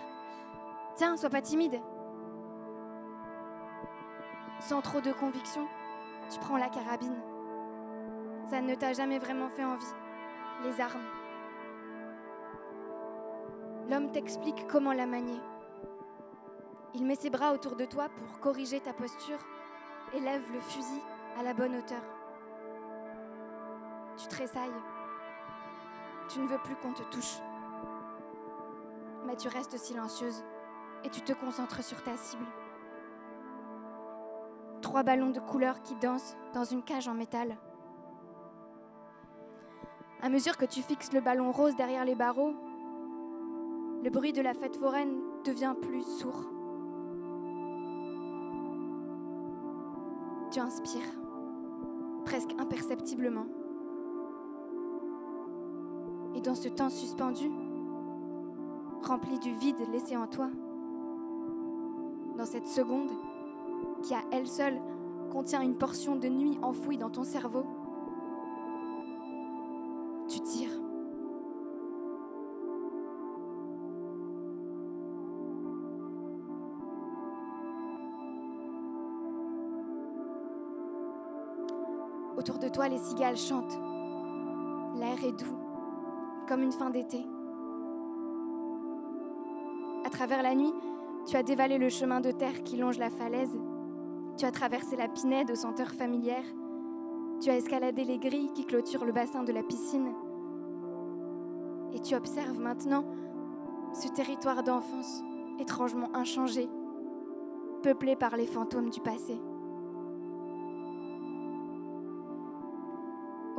Tiens, sois pas timide. Sans trop de conviction, tu prends la carabine. Ça ne t'a jamais vraiment fait envie. Les armes. L'homme t'explique comment la manier. Il met ses bras autour de toi pour corriger ta posture et lève le fusil à la bonne hauteur. Tu tressailles. Tu ne veux plus qu'on te touche. Mais tu restes silencieuse et tu te concentres sur ta cible. Trois ballons de couleur qui dansent dans une cage en métal. À mesure que tu fixes le ballon rose derrière les barreaux, le bruit de la fête foraine devient plus sourd. Tu inspires, presque imperceptiblement. Et dans ce temps suspendu, rempli du vide laissé en toi, dans cette seconde qui à elle seule contient une portion de nuit enfouie dans ton cerveau, toi, les cigales chantent. L'air est doux, comme une fin d'été. À travers la nuit, tu as dévalé le chemin de terre qui longe la falaise. Tu as traversé la pinède aux senteurs familières. Tu as escaladé les grilles qui clôturent le bassin de la piscine. Et tu observes maintenant ce territoire d'enfance étrangement inchangé, peuplé par les fantômes du passé.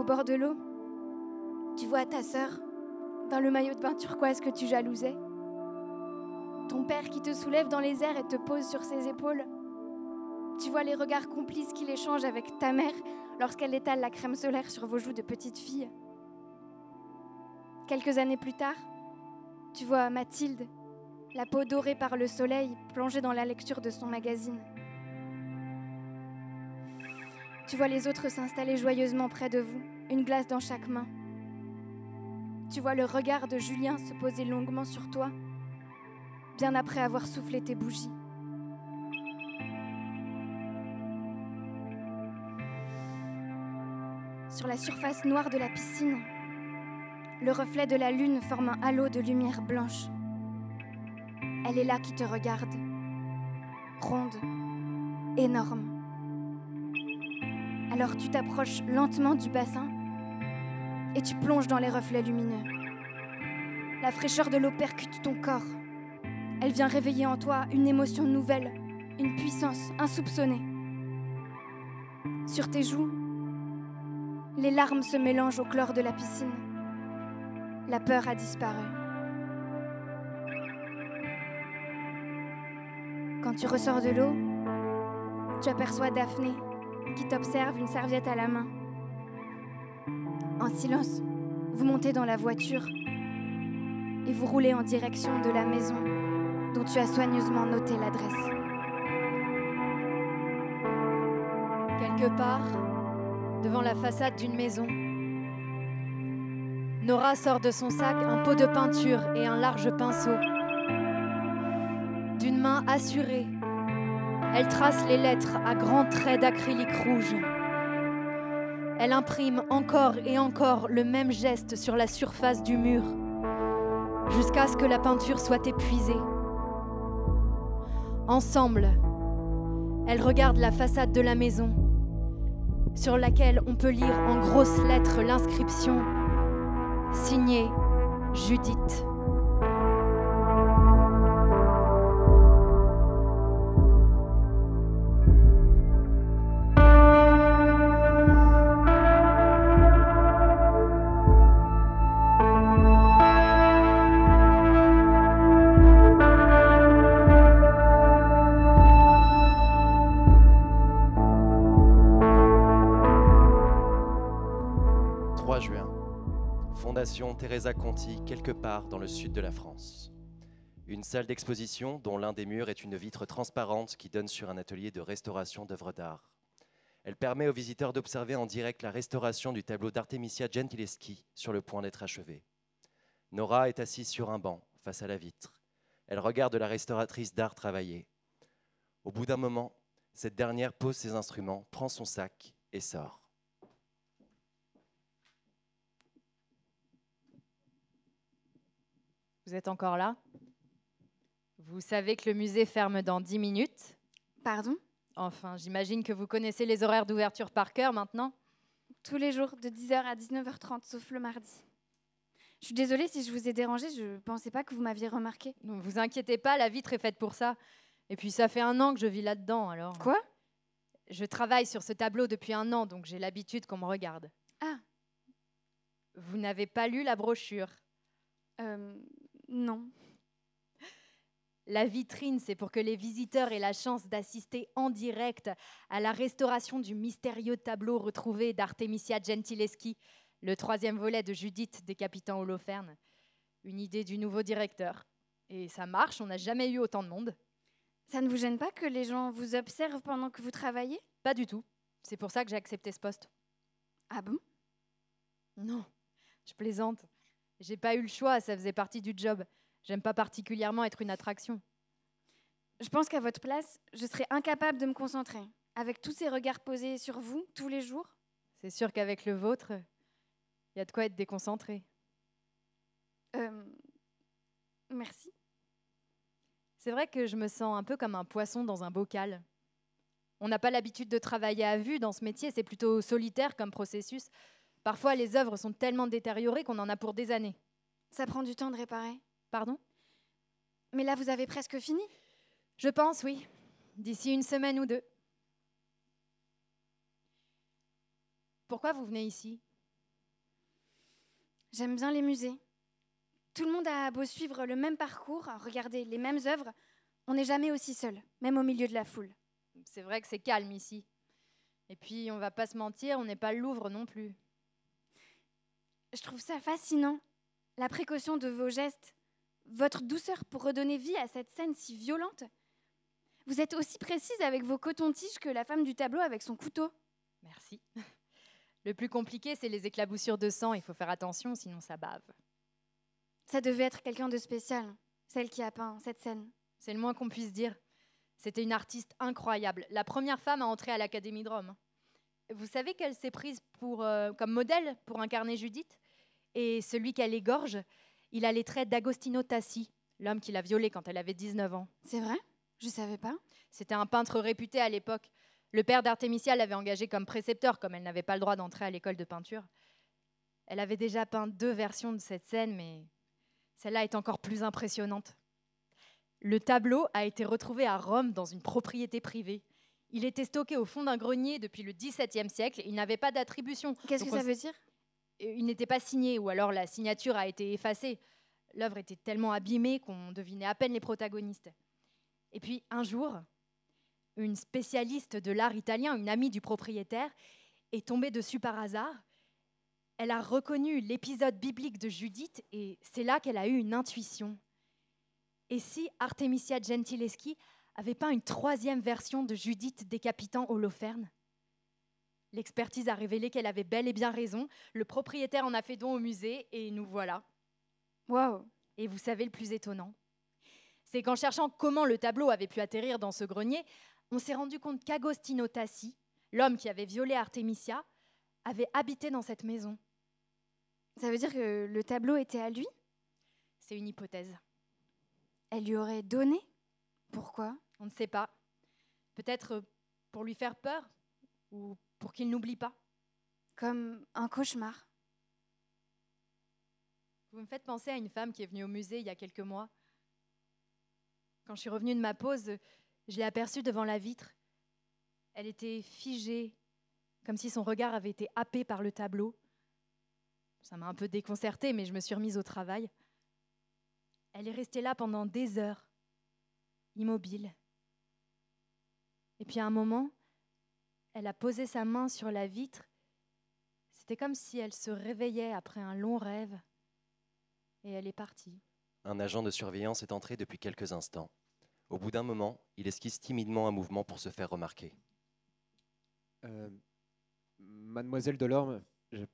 Bord de l'eau, tu vois ta sœur dans le maillot de bain turquoise que tu jalousais. Ton père qui te soulève dans les airs et te pose sur ses épaules. Tu vois les regards complices qu'il échange avec ta mère lorsqu'elle étale la crème solaire sur vos joues de petite fille. Quelques années plus tard, tu vois Mathilde, la peau dorée par le soleil, plongée dans la lecture de son magazine. Tu vois les autres s'installer joyeusement près de vous, une glace dans chaque main. Tu vois le regard de Julien se poser longuement sur toi, bien après avoir soufflé tes bougies. Sur la surface noire de la piscine, le reflet de la lune forme un halo de lumière blanche. Elle est là qui te regarde, ronde, énorme. Alors tu t'approches lentement du bassin et tu plonges dans les reflets lumineux. La fraîcheur de l'eau percute ton corps. Elle vient réveiller en toi une émotion nouvelle, une puissance insoupçonnée. Sur tes joues, les larmes se mélangent au chlore de la piscine. La peur a disparu. Quand tu ressors de l'eau, tu aperçois Daphné qui t'observe une serviette à la main. En silence, vous montez dans la voiture et vous roulez en direction de la maison dont tu as soigneusement noté l'adresse. Quelque part, devant la façade d'une maison, Nora sort de son sac un pot de peinture et un large pinceau. D'une main assurée, elle trace les lettres à grands traits d'acrylique rouge. Elle imprime encore et encore le même geste sur la surface du mur, jusqu'à ce que la peinture soit épuisée. Ensemble, elles regardent la façade de la maison, sur laquelle on peut lire en grosses lettres l'inscription Signé Judith. Teresa Conti, quelque part dans le sud de la France. Une salle d'exposition dont l'un des murs est une vitre transparente qui donne sur un atelier de restauration d'œuvres d'art. Elle permet aux visiteurs d'observer en direct la restauration du tableau d'Artemisia Gentileschi sur le point d'être achevé. Nora est assise sur un banc, face à la vitre. Elle regarde la restauratrice d'art travailler. Au bout d'un moment, cette dernière pose ses instruments, prend son sac et sort. Vous êtes encore là? Vous savez que le musée ferme dans 10 minutes? Pardon? Enfin, j'imagine que vous connaissez les horaires d'ouverture par cœur maintenant Tous les jours, de 10h à 19h30, sauf le mardi. Je suis désolée si je vous ai dérangé, je ne pensais pas que vous m'aviez remarqué. Ne vous inquiétez pas, la vitre est faite pour ça. Et puis ça fait un an que je vis là-dedans, alors. Quoi? Je travaille sur ce tableau depuis un an, donc j'ai l'habitude qu'on me regarde. Ah. Vous n'avez pas lu la brochure? Euh. Non. La vitrine, c'est pour que les visiteurs aient la chance d'assister en direct à la restauration du mystérieux tableau retrouvé d'Artemisia Gentileschi, le troisième volet de Judith décapitant Holoferne. Une idée du nouveau directeur. Et ça marche, on n'a jamais eu autant de monde. Ça ne vous gêne pas que les gens vous observent pendant que vous travaillez? Pas du tout. C'est pour ça que j'ai accepté ce poste. Ah bon? Non, je plaisante. J'ai pas eu le choix, ça faisait partie du job. J'aime pas particulièrement être une attraction. Je pense qu'à votre place, je serais incapable de me concentrer. Avec tous ces regards posés sur vous tous les jours. C'est sûr qu'avec le vôtre, il y a de quoi être déconcentré. Euh, merci. C'est vrai que je me sens un peu comme un poisson dans un bocal. On n'a pas l'habitude de travailler à vue dans ce métier, c'est plutôt solitaire comme processus. Parfois, les œuvres sont tellement détériorées qu'on en a pour des années. Ça prend du temps de réparer. Pardon? Mais là, vous avez presque fini Je pense, oui. D'ici une semaine ou deux. Pourquoi vous venez ici? J'aime bien les musées. Tout le monde a beau suivre le même parcours, regarder les mêmes œuvres, on n'est jamais aussi seul, même au milieu de la foule. C'est vrai que c'est calme ici. Et puis, on va pas se mentir, on n'est pas le Louvre non plus. Je trouve ça fascinant. La précaution de vos gestes, votre douceur pour redonner vie à cette scène si violente. Vous êtes aussi précise avec vos cotons-tiges que la femme du tableau avec son couteau. Merci. Le plus compliqué, c'est les éclaboussures de sang. Il faut faire attention, sinon ça bave. Ça devait être quelqu'un de spécial, celle qui a peint cette scène. C'est le moins qu'on puisse dire. C'était une artiste incroyable, la première femme à entrer à l'Académie de Rome. Vous savez qu'elle s'est prise pour, euh, comme modèle pour incarner Judith Et celui qu'elle égorge, il a les traits d'Agostino Tassi, l'homme qui l'a violée quand elle avait 19 ans. C'est vrai? Je savais pas. C'était un peintre réputé à l'époque. Le père d'Artemisia l'avait engagé comme précepteur, comme elle n'avait pas le droit d'entrer à l'école de peinture. Elle avait déjà peint deux versions de cette scène, mais celle-là est encore plus impressionnante. Le tableau a été retrouvé à Rome dans une propriété privée. Il était stocké au fond d'un grenier depuis le XVIIe siècle. Il n'avait pas d'attribution. Qu'est-ce que ça veut dire? Il n'était pas signé, ou alors la signature a été effacée. L'œuvre était tellement abîmée qu'on devinait à peine les protagonistes. Et puis un jour, une spécialiste de l'art italien, une amie du propriétaire, est tombée dessus par hasard. Elle a reconnu l'épisode biblique de Judith et c'est là qu'elle a eu une intuition. Et si Artemisia Gentileschi avait peint une troisième version de Judith décapitant Holoferne L'expertise a révélé qu'elle avait bel et bien raison. Le propriétaire en a fait don au musée et nous voilà. Waouh Et vous savez le plus étonnant? C'est qu'en cherchant comment le tableau avait pu atterrir dans ce grenier, on s'est rendu compte qu'Agostino Tassi, l'homme qui avait violé Artemisia, avait habité dans cette maison. Ça veut dire que le tableau était à lui? C'est une hypothèse. Elle lui aurait donné? Pourquoi? On ne sait pas. Peut-être pour lui faire peur ou pour qu'il n'oublie pas. Comme un cauchemar. Vous me faites penser à une femme qui est venue au musée il y a quelques mois. Quand je suis revenue de ma pause, je l'ai aperçue devant la vitre. Elle était figée, comme si son regard avait été happé par le tableau. Ça m'a un peu déconcertée, mais je me suis remise au travail. Elle est restée là pendant des heures, immobile. Et puis à un moment, elle a posé sa main sur la vitre. C'était comme si elle se réveillait après un long rêve. Et elle est partie. Un agent de surveillance est entré depuis quelques instants. Au bout d'un moment, il esquisse timidement un mouvement pour se faire remarquer. Euh, Mademoiselle Delorme, je-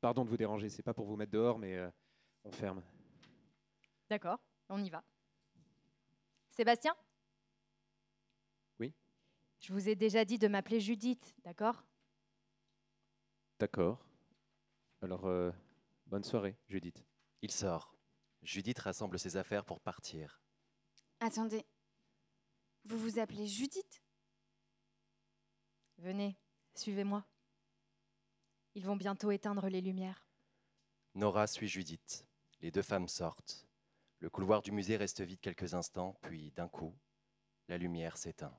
pardon de vous déranger, c'est pas pour vous mettre dehors, mais euh, on ferme. D'accord, on y va. Sébastien? Je vous ai déjà dit de m'appeler Judith, d'accord? D'accord. Alors, euh, bonne soirée, Judith. Il sort. Judith rassemble ses affaires pour partir. Attendez. Vous vous appelez Judith? Venez, suivez-moi. Ils vont bientôt éteindre les lumières. Nora suit Judith. Les deux femmes sortent. Le couloir du musée reste vide quelques instants, puis d'un coup, la lumière s'éteint.